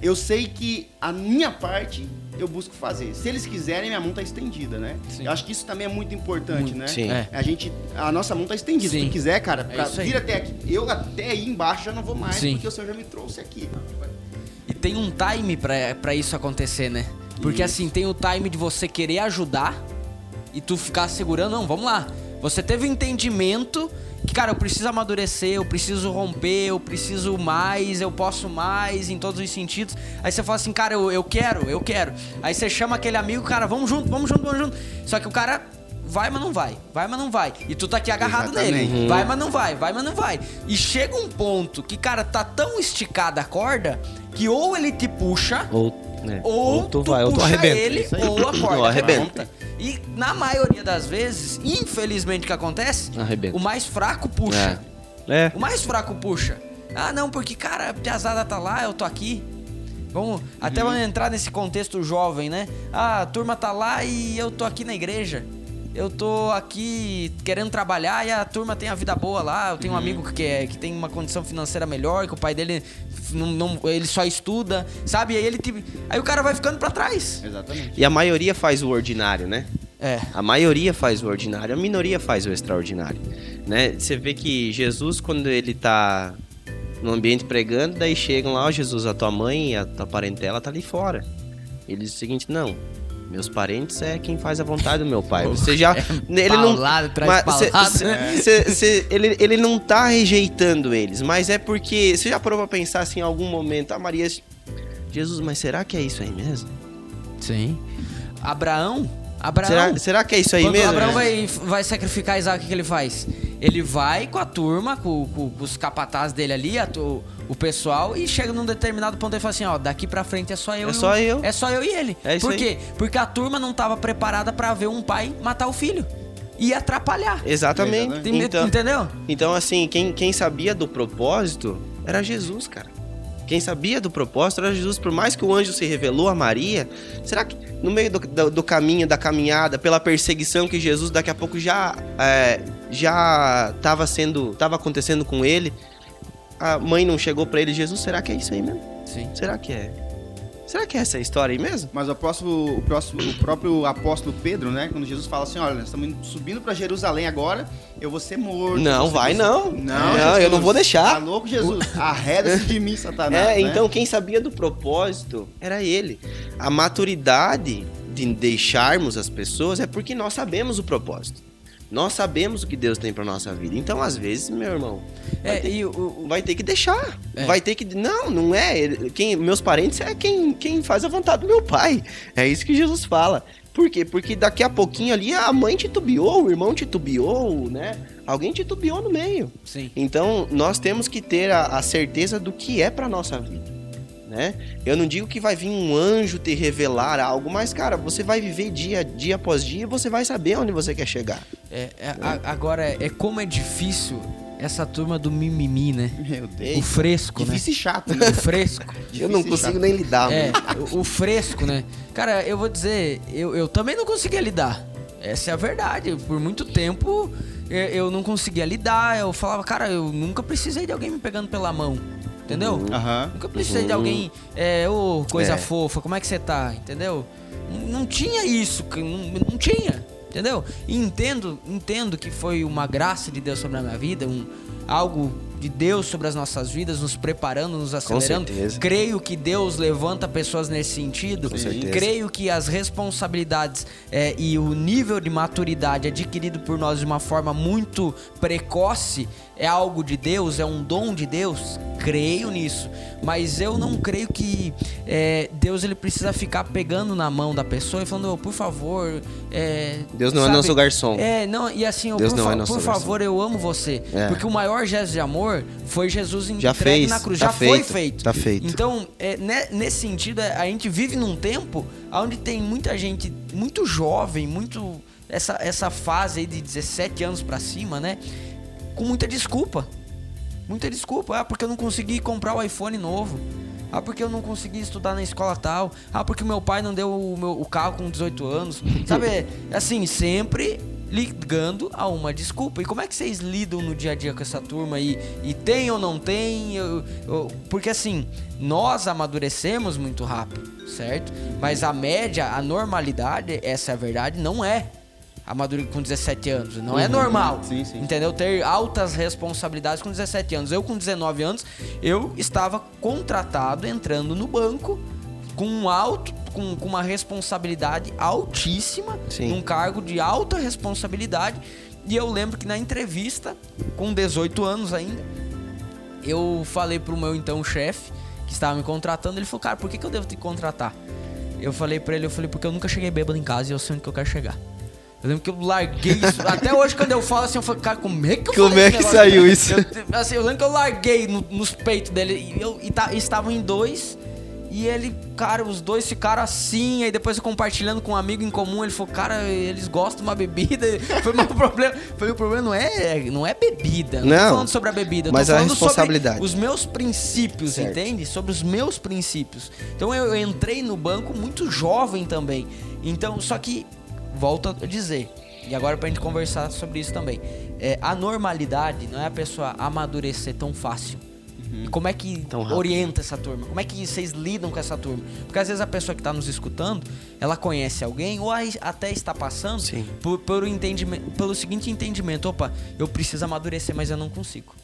Eu sei que a minha parte eu busco fazer. Se eles quiserem, minha mão tá estendida, né? Sim. Eu acho que isso também é muito importante, Muito. né? Sim. É. A gente, a nossa mão tá estendida. Se Sim. tu quiser, cara, É pra aí. vir até aqui, eu até aí embaixo já não vou mais, Sim. porque o Senhor já me trouxe aqui. E tem um time pra, pra isso acontecer, né? Porque Isso. assim, tem o time de você querer ajudar e tu ficar segurando, não, vamos lá. Você teve o entendimento que, cara, eu preciso amadurecer, eu preciso romper, eu preciso mais, eu posso mais em todos os sentidos. Aí você fala assim, cara, eu, eu quero, eu quero. Aí você chama aquele amigo, cara, vamos junto, vamos junto, vamos junto. Só que o cara vai, mas não vai, vai, mas não vai. E tu tá aqui agarrado Exatamente. nele. Vai, mas não vai, vai, mas não vai. E chega um ponto que, cara, tá tão esticada a corda que ou ele te puxa, Ou, né, ou, tu, vai, ou tu puxa arrebenta. ele, ou a [coughs] corda Ou arrebenta. E na maioria das vezes, infelizmente o que acontece, Arrebenta. o mais fraco puxa. É. É. O mais fraco puxa. Ah, não, porque, cara, a piazada tá lá, eu tô aqui. Vamos, até vamos entrar nesse contexto jovem, né? Ah, a turma tá lá e eu tô aqui na igreja. Eu tô aqui querendo trabalhar e a turma tem a vida boa lá. Eu tenho um amigo que, é, que tem uma condição financeira melhor, que o pai dele não, não- ele só estuda, sabe? Aí ele te- aí o cara vai ficando pra trás. Exatamente. E a maioria faz o ordinário, né? É. A maioria faz o ordinário, a minoria faz o extraordinário, né? Você vê que Jesus quando ele tá no ambiente pregando, daí chegam lá, ó Jesus, a tua mãe, a tua parentela tá ali fora. Ele diz o seguinte, não, meus parentes é quem faz a vontade do meu pai. Você já. [laughs] ele não. Paulada, traz mas cê- cê- cê- cê- ele, ele não tá rejeitando eles, mas é porque. Você já parou pra pensar assim em algum momento, ah, Maria. Jesus, mas será que é isso aí mesmo? Sim. Abraão? Abraão. Será, será que é isso aí Quando mesmo? Abraão vai, vai sacrificar Isaac, o que, ele faz? Ele vai com a turma, com, com- com os capatazes dele ali, a tu- o pessoal, e chega num determinado ponto e fala assim, ó, daqui pra frente é só eu É e só o- eu. É só eu e ele. É isso Por aí. quê? Porque a turma não tava preparada pra ver um pai matar o filho. Ia atrapalhar. Exatamente. Exatamente. Ent- Então, Entendeu? então, assim, quem, quem sabia do propósito era Jesus, cara. Quem sabia do propósito era Jesus. Por mais que o anjo se revelou a Maria, será que no meio do, do- do caminho, da caminhada, pela perseguição que Jesus daqui a pouco já é, já estava sendo, estava acontecendo com ele, a mãe não chegou pra ele, Jesus, será que é isso aí mesmo? Sim. Será que é? Será que é essa história aí mesmo? Mas o próximo, o próximo, o próprio apóstolo Pedro, né? Quando Jesus fala assim, olha, nós estamos indo- subindo para Jerusalém agora, eu vou ser morto. Não, vai não. Não, Não, Jesus, eu não vou deixar. Tá louco, Jesus? [laughs] Arreda-se de mim, Satanás. É, né? então quem sabia do propósito era ele. A maturidade de deixarmos as pessoas é porque nós sabemos o propósito. Nós sabemos o que Deus tem pra nossa vida. Então, às vezes, meu irmão, vai, É, ter, e o, o- vai ter que deixar. É. Vai ter que. Não, não é. Quem, meus parentes é quem, quem faz a vontade do meu pai. É isso que Jesus fala. Por quê? Porque daqui a pouquinho ali a mãe titubeou, o irmão titubeou, né? Alguém titubeou no meio. Sim. Então, nós temos que ter a, a certeza do que é para nossa vida, né? Eu não digo que vai vir um anjo te revelar algo, mas cara, você vai viver dia dia após dia, e você vai saber onde você quer chegar. É, é, a- agora, é como é difícil essa turma do mimimi, né? Meu Deus. O fresco, né? Difícil e chato, né? O fresco. [laughs] Eu não consigo nem lidar, É, o, o fresco, né? Cara, eu vou dizer, eu, eu também não conseguia lidar. Essa é a verdade. Por muito tempo eu, eu não conseguia lidar. Eu falava, cara, eu nunca precisei de alguém me pegando pela mão. Entendeu? Aham. Nunca precisei de alguém, é, ô, coisa É. fofa, como é que você tá? Entendeu? Não, tinha isso, que não, não tinha, entendeu? E entendo, entendo que foi uma graça de Deus sobre a minha vida, um, algo de Deus sobre as nossas vidas, nos preparando, nos acelerando. certeza. Creio que Deus levanta pessoas nesse sentido. Com certeza. Creio que as responsabilidades é, e o nível de maturidade adquirido por nós de uma forma muito precoce é algo de Deus, é um dom de Deus. Creio nisso, mas eu não creio que é, Deus ele precisa ficar pegando na mão da pessoa e falando, "Ô, por favor, é, Deus não é sabe? nosso garçom. É, não, e assim, ô, Deus por, não fa- é nosso por garçom. favor, eu amo você, É. porque o maior gesto de amor foi Jesus Já entregue fez, na cruz, tá já foi feito, feito. tá feito. Então, é, ne- nesse sentido, é, a gente vive num tempo onde tem muita gente muito jovem, muito essa, essa fase aí de 17 anos pra cima, né? Com muita desculpa. Muita desculpa. Ah, porque eu não consegui comprar o iPhone novo. Ah, porque eu não consegui estudar na escola tal. Ah, porque meu pai não deu o, meu, o carro com 18 anos. [laughs] Sabe, assim, sempre ligando a uma desculpa. E como é que vocês lidam no dia a dia com essa turma aí? E tem ou não tem? Eu- eu- porque assim, nós amadurecemos muito rápido, certo? Mas a média, a normalidade, essa é a verdade, não é amadurecer com 17 anos. Não é normal. Sim, sim. Entendeu? Ter altas responsabilidades com 17 anos. Eu, com 19 anos, eu estava contratado entrando no banco com um alto. Com, com uma responsabilidade altíssima, Sim. num cargo de alta responsabilidade. E eu lembro que na entrevista, com 18 anos ainda, eu falei pro meu então chefe, que estava me contratando, ele falou, cara, por que, que eu devo te contratar? Eu falei pra ele, eu falei, porque eu nunca cheguei bêbado em casa e eu sei onde que eu quero chegar. Eu lembro que eu larguei isso. [laughs] Até hoje, quando eu falo assim, eu falo, cara, como é que eu Como é que saiu isso? Eu, assim, eu lembro que eu larguei no- nos peitos dele e, eu, e, tá- estavam em dois. E ele, cara, os dois ficaram assim. Aí depois eu compartilhando com um amigo em comum, ele falou, cara, eles gostam de uma bebida. [laughs] Foi o problema. Foi o problema, não é, não é bebida. Não, tô Não, falando sobre a bebida. Eu tô mas a falando responsabilidade. Sobre os meus princípios, Certo. entende? Sobre os meus princípios. Então eu, eu entrei no banco muito jovem também. Então, só que, volto a dizer, e agora pra gente conversar sobre isso também. É, a normalidade não é a pessoa amadurecer tão fácil. E como é que orienta essa turma? Como é que vocês lidam com essa turma? Porque às vezes a pessoa que está nos escutando, ela conhece alguém ou até está passando Sim. por, por entendimento, pelo seguinte entendimento: opa, eu preciso amadurecer, mas eu não consigo.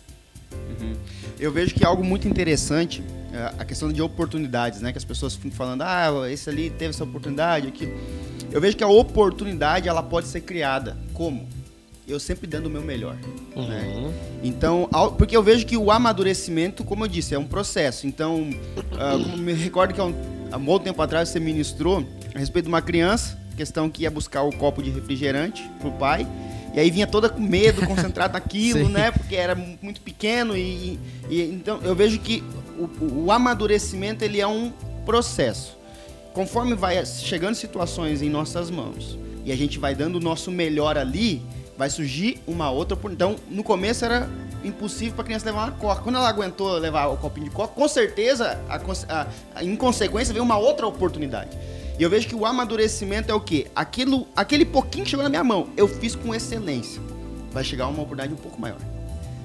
Eu vejo que é algo muito interessante é, a questão de oportunidades, né? Que as pessoas ficam falando, ah, esse ali teve essa oportunidade, aqui. Eu vejo que a oportunidade ela pode ser criada. Como? Eu sempre dando o meu melhor. né? Uhum. Então, ao- porque eu vejo que o amadurecimento, como eu disse, é um processo. Então, como me recordo que há um, há muito tempo atrás você ministrou a respeito de uma criança, questão que ia buscar o copo de refrigerante pro pai. E aí vinha toda com medo, concentrada naquilo, [laughs] né? Porque era mu- muito pequeno e, e- então eu vejo que o- o amadurecimento ele é um processo. Conforme vai chegando situações em nossas mãos e a gente vai dando o nosso melhor ali, vai surgir uma outra. Então, no começo era impossível para a criança levar uma coca. Quando ela aguentou levar o copinho de coca, com certeza, a a- a- em consequência, veio uma outra oportunidade. E eu vejo que o amadurecimento é o quê? Aquilo, aquele pouquinho que chegou na minha mão, eu fiz com excelência. Vai chegar uma oportunidade um pouco maior.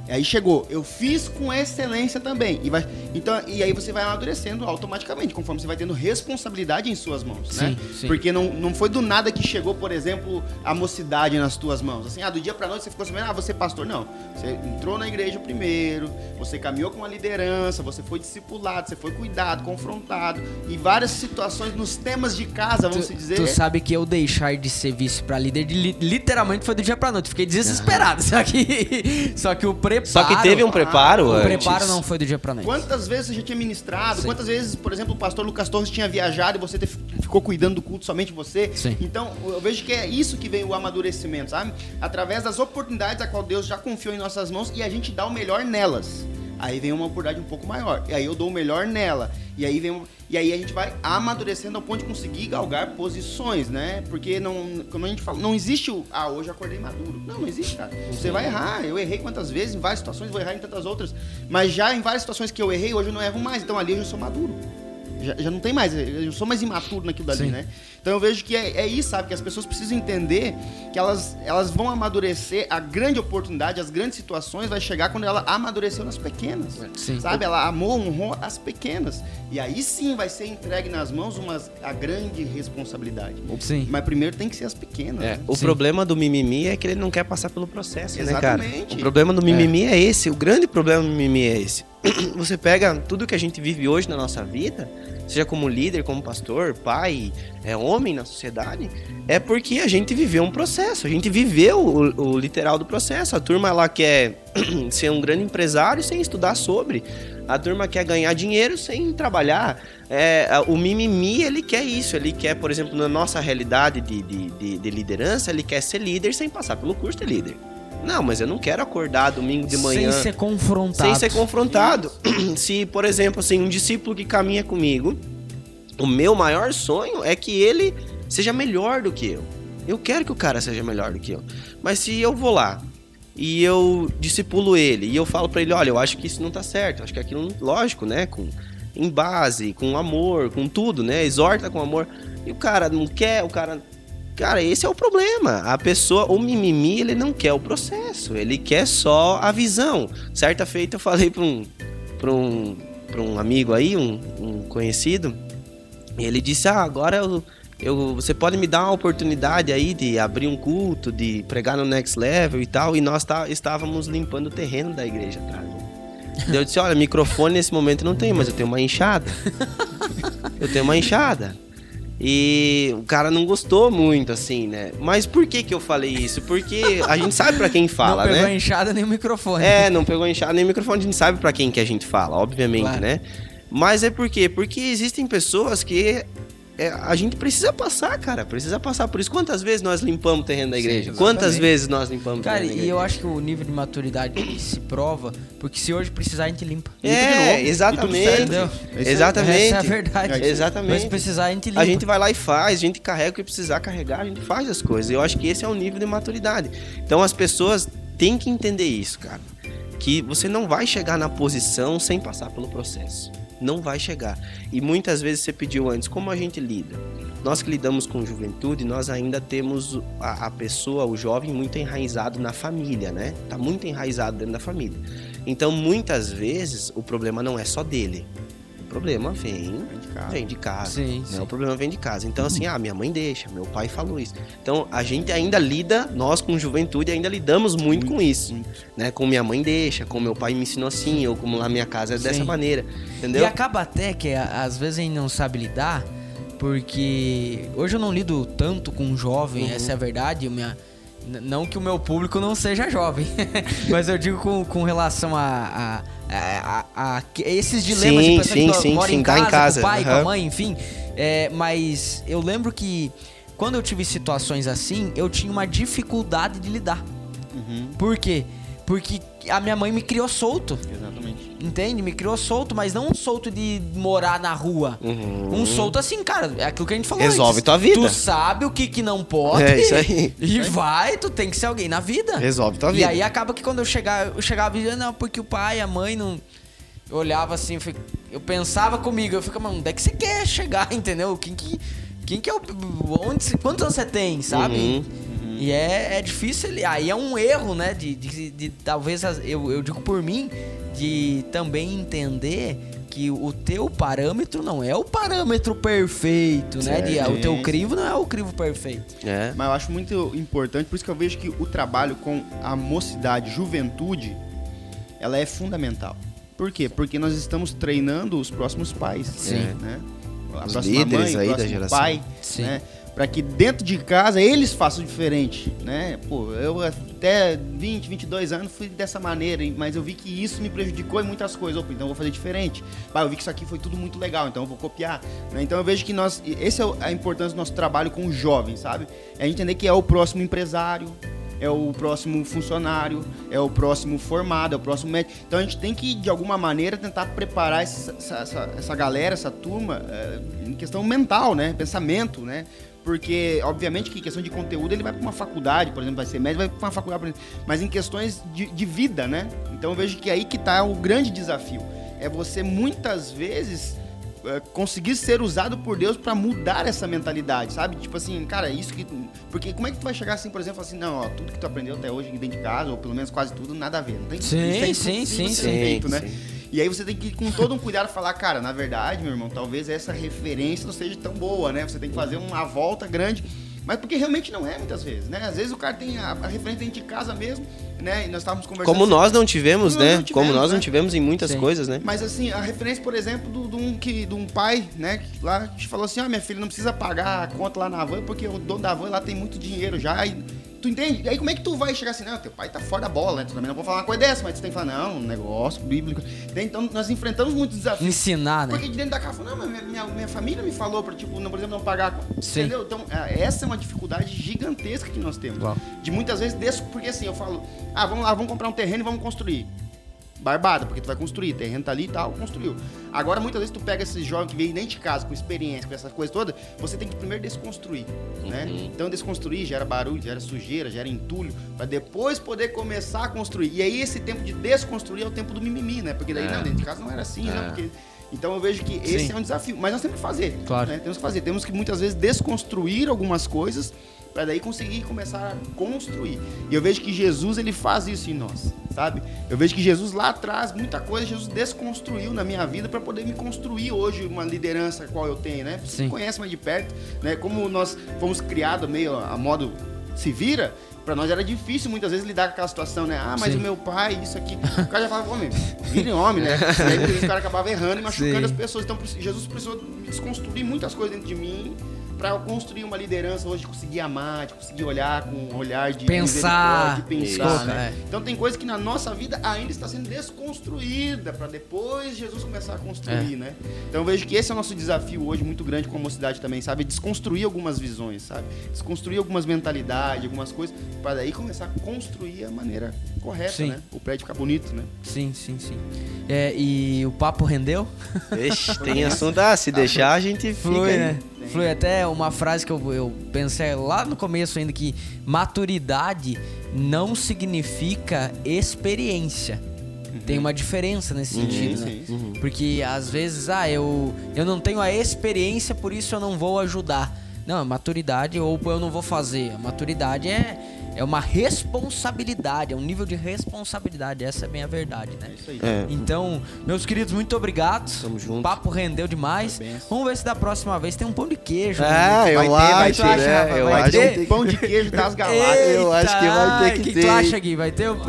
E aí chegou, eu fiz com excelência também. E, vai, então, e aí você vai amadurecendo automaticamente, conforme você vai tendo responsabilidade em suas mãos, né? Sim, sim. Porque não, não foi do nada que chegou, por exemplo, a mocidade nas tuas mãos. Assim, ah, do dia pra noite você ficou sabendo, ah, você é pastor. Não. Você entrou na igreja primeiro, você caminhou com a liderança, você foi discipulado, você foi cuidado, confrontado. E várias situações nos temas de casa, vamos Tu, dizer. tu sabe que eu deixar de ser vice pra líder de li- literalmente foi do dia pra noite. Fiquei desesperado. [laughs] Só que, só que o preparo. Só que teve um preparo O antes. preparo não foi do dia pra noite. Quantas vezes você já tinha ministrado? Sim. Quantas vezes, por exemplo, o pastor Lucas Torres tinha viajado e você te- ficou cuidando do culto somente você? Sim. Então, eu vejo que é isso que vem o amadurecimento, sabe? Através das oportunidades a qual Deus já confiou em nossas mãos e a gente dá o melhor nelas. Aí vem uma oportunidade um pouco maior. E aí eu dou o melhor nela. E aí vem e aí a gente vai amadurecendo ao ponto de conseguir galgar posições, né? Porque não, como a gente fala, não existe o ah, hoje acordei maduro. Não, não existe, cara. Você vai errar. Eu errei quantas vezes, em várias situações, vou errar em tantas outras. Mas já em várias situações que eu errei, hoje eu não erro mais. Então ali eu já sou maduro. Já, já não tem mais, eu sou mais imaturo naquilo dali, Sim. né? Então eu vejo que é, é isso, sabe? Que as pessoas precisam entender que elas, elas vão amadurecer, a grande oportunidade, as grandes situações vai chegar quando ela amadureceu nas pequenas. Sim. Sabe? Ela amou, honrou as pequenas. E aí sim vai ser entregue nas mãos uma, a grande responsabilidade. Sim. Mas primeiro tem que ser as pequenas. É, né? o Sim. problema do mimimi é que ele não quer passar pelo processo, né, cara? Exatamente. O problema do mimimi é. esse, o grande problema do mimimi é esse. [clears throat] Você pega tudo que a gente vive hoje na nossa vida, seja como líder, como pastor, pai, é homem na sociedade, é porque a gente viveu um processo, a gente viveu o, o literal do processo. A turma ela quer [clears throat] ser um grande empresário sem estudar sobre. A turma quer ganhar dinheiro sem trabalhar. É, o mimimi, ele quer isso. Ele quer, por exemplo, na nossa realidade de, de, de- de liderança, ele quer ser líder sem passar pelo curso de líder. Não, mas eu não quero acordar domingo de manhã Sem ser confrontado. sem ser confrontado. [clears throat] Se, por exemplo, assim, um discípulo que caminha comigo, o meu maior sonho é que ele seja melhor do que eu. Eu quero que o cara seja melhor do que eu. Mas se eu vou lá e eu discipulo ele e eu falo pra ele, olha, eu acho que isso não tá certo, eu acho que aquilo, lógico, né, com em base, com amor, com tudo, né? Exorta com amor. E o cara não quer, o cara Cara, esse é o problema. A pessoa, o mimimi, ele não quer o processo, ele quer só a visão. Certa feita eu falei para um, pra um, pra um amigo aí, um, um conhecido, e ele disse: Ah, agora eu, eu, você pode me dar uma oportunidade aí de abrir um culto, de pregar no next level e tal. E nós tá, estávamos limpando o terreno da igreja, cara. Daí Eu disse: Olha, microfone nesse momento não tenho, mas eu tenho uma enxada. [laughs] Eu tenho uma enxada. E o cara não gostou muito, assim, né? Mas por que que eu falei isso? Porque a gente sabe pra quem fala, não pegou né? a enxada nem o microfone. É, não pegou enxada nem microfone, a gente sabe pra quem que a gente fala, obviamente, Claro. né? Mas é por quê? Porque existem pessoas que é, a gente precisa passar, cara, precisa passar por isso. Quantas vezes nós limpamos o terreno da Sim, igreja? exatamente. Quantas vezes nós limpamos o Cara, terreno da e eu acho que o nível de maturidade se prova, porque se hoje precisar, a gente limpa. Limpa É, tudo exatamente. certo. É. Exatamente. Essa é a verdade. É Exatamente. Mas se precisar, a gente limpa. A gente vai lá e faz, a gente carrega o que precisar carregar, a gente faz as coisas. Eu acho que esse é o nível de maturidade. Então as pessoas têm que entender isso, cara. Que você não vai chegar na posição sem passar pelo processo. Não vai chegar. E muitas vezes você pediu antes, como a gente lida? nós que lidamos com juventude, nós ainda temos a, a pessoa, o jovem, muito enraizado na família, né? Tá muito enraizado dentro da família. Então, muitas vezes, o problema não é só dele. O problema vem, Vem de casa. vem de casa. Sim, né? sim. O problema vem de casa. Então, assim, ah, minha mãe deixa, meu pai falou isso. Então, a gente ainda lida, nós com juventude, ainda lidamos muito, com isso. muito. Né? Com minha mãe deixa, com meu pai me ensinou assim, ou como lá minha casa é dessa Sim. maneira. E Entendeu? acaba até que às vezes a gente não sabe lidar, porque hoje eu não lido tanto com jovem, Uhum. essa é a verdade. Minha, não que o meu público não seja jovem, [laughs] mas eu digo com, com relação a, a, a- a- a esses dilemas Sim, de pessoa sim, que sim, mora em tá casa, em casa, com o pai, com a mãe, enfim. É, mas eu lembro que quando eu tive situações assim, eu tinha uma dificuldade de lidar. Uhum, Por quê? Porque a minha mãe me criou solto. exatamente. Entende? Me criou solto, mas não um solto de morar na rua. Uhum. Um solto assim, cara, é aquilo que a gente falou Resolve antes. tua vida. Tu sabe o que, que não pode. É isso aí. [laughs] E vai, tu tem que ser alguém na vida. Resolve tua E vida. aí acaba que quando eu chegava, eu chegava e não, porque o pai, a mãe não. Eu olhava assim, eu pensava comigo, eu ficava, mano, onde é que você quer chegar, [laughs] entendeu? Quem que. Quem que é o. Onde, quantos anos você tem, sabe? Uhum. E é, é difícil. ele- Aí é um erro, né? De, de, de- talvez, eu, eu digo por mim, de também entender que o teu parâmetro não é o parâmetro perfeito, né? De, o teu crivo não é o crivo perfeito. É. Mas eu acho muito importante, por isso que eu vejo que o trabalho com a mocidade, juventude, ela é fundamental. Por quê? Porque nós estamos treinando os próximos pais. Sim. Né? A Os próxima líderes mãe, o aí da geração. pai, Sim. né? Para que dentro de casa eles façam diferente, né? Pô, eu até 20, 22 anos fui dessa maneira, mas eu vi que isso me prejudicou em muitas coisas. Opa, então eu vou fazer diferente. Bah, eu vi que isso aqui foi tudo muito legal, então eu vou copiar. né? Então eu vejo que nós, esse é a importância do nosso trabalho com os jovens, sabe? É entender que é o próximo empresário, é o próximo funcionário, é o próximo formado, é o próximo médico. Então a gente tem que, de alguma maneira, tentar preparar essa, essa, essa- essa galera, essa turma, eh, em questão mental, né? Pensamento, né? Porque, obviamente, que em questão de conteúdo, ele vai para uma faculdade, por exemplo, vai ser médico, vai para uma faculdade, por exemplo, mas em questões de, de vida, né? Então eu vejo que aí que está o grande desafio. É você, muitas vezes, é, conseguir ser usado por Deus pra mudar essa mentalidade, sabe? Tipo assim, cara, isso que. Porque como é que tu vai chegar assim, por exemplo, assim, não, ó, tudo que tu aprendeu até hoje dentro de casa, ou pelo menos quase tudo, nada a ver. Não tem Sim, isso é sim, impossível sim, ser sim. feito, né? Sim. E aí você tem que ir com todo um cuidado falar, cara, na verdade, meu irmão, talvez essa referência não seja tão boa, né? Você tem que fazer uma volta grande. Mas porque realmente não é muitas vezes, né? Às vezes o cara tem a, a referência dentro de casa mesmo, né? E nós estávamos conversando. Como nós não tivemos, Como nós né? não Como tivemos, nós não né? tivemos em muitas Sim. coisas, né? Mas assim, a referência, por exemplo, do- de um, que, de um pai, né? que Lá que falou assim: ah, minha filha não precisa pagar a conta lá na van, porque o dono da van lá tem muito dinheiro já. E, tu entende? E aí como é que tu vai chegar assim, não, teu pai tá fora da bola, né? Tu também não pode falar uma coisa dessa, mas tu tem que falar, não, um negócio bíblico. Então nós enfrentamos muitos desafios. Ensinar, né? Porque de dentro da casa, não, mas minha, minha, minha família me falou pra, tipo, não, por exemplo, não pagar. Sim. Entendeu? Então, é, essa é uma dificuldade gigantesca que nós temos. Uau. De muitas vezes, desse, porque assim, eu falo, ah, vamos lá, vamos comprar um terreno e vamos construir. Barbada, porque tu vai construir, terreno tá ali e tal, construiu. Agora, muitas vezes, tu pega esses jovens que vêm nem de casa, com experiência, com essas coisas todas, você tem que primeiro desconstruir, né? Então, desconstruir gera barulho, gera sujeira, gera entulho, pra depois poder começar a construir. E aí, esse tempo de desconstruir é o tempo do mimimi, né? Porque daí, É. não, dentro de casa não era assim, É. não, porque... Então, eu vejo que esse Sim. é um desafio. Mas nós temos que fazer. Claro. né? Temos que fazer. Temos que, muitas vezes, desconstruir algumas coisas para daí conseguir começar a construir. E eu vejo que Jesus ele faz isso em nós, sabe? Eu vejo que Jesus lá atrás muita coisa Jesus desconstruiu na minha vida para poder me construir hoje uma liderança qual eu tenho, né? Você Sim. conhece mais de perto, né? Como nós fomos criados meio a modo se vira, para nós era difícil muitas vezes lidar com aquela situação, né? Ah, mas Sim. o meu pai, isso aqui. O cara já falava, homem, vire homem, né? [laughs] E aí o cara acabava errando e machucando Sim. as pessoas. Então Jesus precisou desconstruir muitas coisas dentro de mim para construir uma liderança hoje conseguir amar, de conseguir olhar com um olhar de Pensar. de pensar, Isso, né? é. Então tem coisa que na nossa vida ainda está sendo desconstruída para depois Jesus começar a construir, né? Então eu vejo que esse é o nosso desafio hoje muito grande com a mocidade também, sabe? Desconstruir algumas visões, sabe? Desconstruir algumas mentalidades, algumas coisas para daí começar a construir a maneira correta, Sim. né? O prédio ficar bonito, né? Sim, sim, sim. É, e o papo rendeu? Ixi, [laughs] tem assunto. Ah, se deixar, a gente fica. Flui, aí. né? Flui até uma frase que eu, eu pensei lá no começo ainda que maturidade não significa experiência. Tem uma diferença nesse sentido, né? sim, sim. Porque às vezes, ah, eu, eu não tenho a experiência, por isso eu não vou ajudar. Não, a maturidade ou eu não vou fazer. A maturidade é, é uma responsabilidade, é um nível de responsabilidade. Essa é bem a verdade, né? É isso aí. É. Então, meus queridos, muito obrigado. Tamo junto. O papo rendeu demais. Vamos ver se da próxima vez tem um pão de queijo. É, né? eu Vai ter, vai acho, né? Eu vai acho ter? que Pão de queijo das [laughs] galáxias. eu acho que vai ter que O que ter, tu hein? acha, Gui? Vai ter o... [laughs]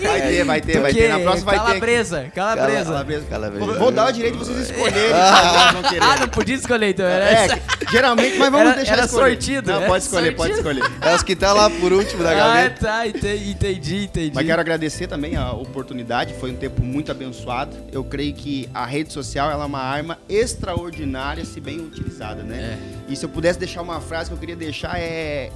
Vai ter, vai ter, vai ter. Na próxima vai ter. Calabresa, calabresa. Calabresa. Calabresa. Vou, vou dar o direito de vocês [laughs] escolherem. se vocês não Ah, não podia escolher então. Era É, essa. geralmente, mas vamos Era- deixar era escolher. sortido, Não, era pode escolher, pode escolher. É os que tá lá por último da Ah, gaveta. tá, ente- entendi, entendi. Mas quero agradecer também a oportunidade, foi um tempo muito abençoado. Eu creio que a rede social ela é uma arma extraordinária se bem utilizada, né? E se eu pudesse deixar uma frase que eu queria deixar é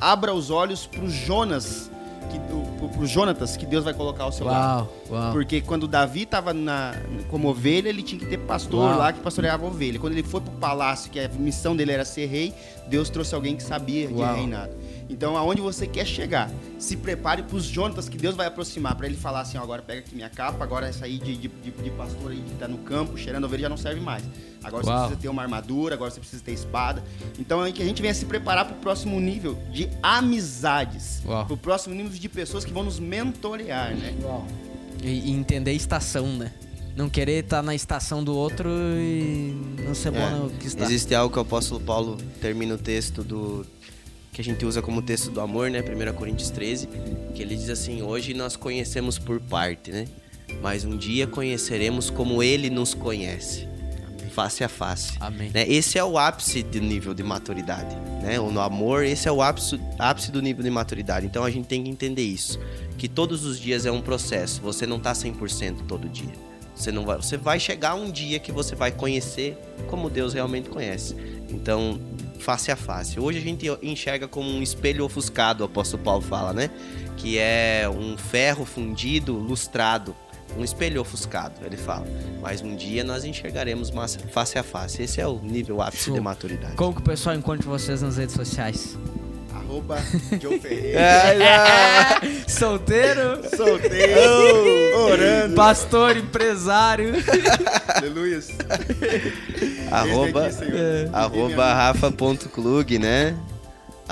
abra os olhos para os Jonas, que para os Jonatas que Deus vai colocar ao seu lado. Uau, uau. Porque quando Davi estava como ovelha, ele tinha que ter pastor Uau. lá que pastoreava a ovelha. Quando ele foi pro palácio, que a missão dele era ser rei, Deus trouxe alguém que sabia de Uau. Então, aonde você quer chegar, se prepare para os Jonatas que Deus vai aproximar, para ele falar assim: ó, agora pega aqui minha capa, agora essa aí de, de, de, de pastor aí que tá no campo, cheirando ovelha já não serve mais. Agora Uau. você precisa ter uma armadura, agora você precisa ter espada. Então, é que a gente venha se preparar para o próximo nível de amizades, para o próximo nível de pessoas que vão nos mentorear, né? E, e entender estação, né? Não querer estar na estação do outro e não ser bom É. no que está. Existe algo que o apóstolo Paulo termina o texto do que a gente usa como texto do amor, né? 1 Coríntios 13, que ele diz assim: "Hoje nós conhecemos por parte, né? Mas um dia conheceremos como ele nos conhece, face a face." Amém. Né? Esse é o ápice do nível de maturidade, né? O No amor, esse é o ápice, ápice do nível de maturidade. Então a gente tem que entender isso, que todos os dias é um processo. Você não tá 100% todo dia. Você não vai, você vai chegar um dia que você vai conhecer como Deus realmente conhece. Então, face a face. Hoje a gente enxerga como um espelho ofuscado, o apóstolo Paulo fala, né? Que é um ferro fundido, lustrado, um espelho ofuscado, ele fala. Mas um dia nós enxergaremos face a face. Esse é o nível ápice Show. de maturidade. Como que o pessoal encontra vocês nas redes sociais? Arroba Joe Ferreira. É, [laughs] [laughs] Solteiro, Solteiro, orando. pastor, empresário. [laughs] Aleluia. arroba, Eis-me aqui, Senhor. arroba rafa.clug, né?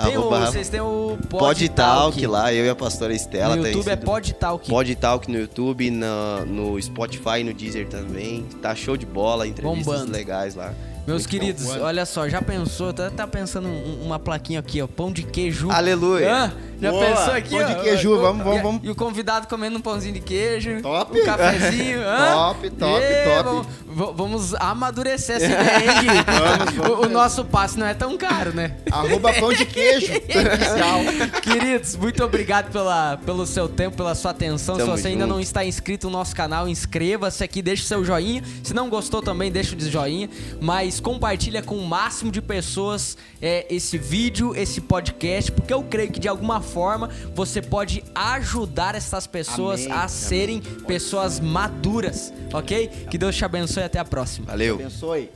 Tem o, Arroba vocês têm o Podtalk lá, eu e a pastora Estela. No tem YouTube é sido- Podtalk. Podtalk no YouTube, na- no Spotify, no Deezer também. Tá show de bola, entrevistas Bombando. legais lá. Meus queridos, bom. olha só, já pensou? Tá, tá pensando um- uma plaquinha aqui, ó, pão de queijo. Aleluia. Hã? já Boa, pensou aqui, pão ó? de queijo, ó, vamos, e- vamos, vamos. E o convidado comendo um pãozinho de queijo. Top. Um cafezinho. [laughs] hã? Top, top, top. Vamos, v- vamos amadurecer essa ideia, hein, Gui? Vamos, vamos. O, o nosso passe não é tão caro, né? Arroba pão de queijo. [laughs] Oficial. Queridos, muito obrigado pela, pelo seu tempo, pela sua atenção. Tamo Se você ainda junto. não está inscrito no nosso canal, inscreva-se aqui, deixe seu joinha. Se não gostou também, deixa o joinha. Mas compartilha com o máximo de pessoas é, esse vídeo, esse podcast, porque eu creio que de alguma forma você pode ajudar essas pessoas Amém, a amém. serem pessoas maduras, ok? Que Deus te abençoe e até a próxima. Valeu. Abençoe.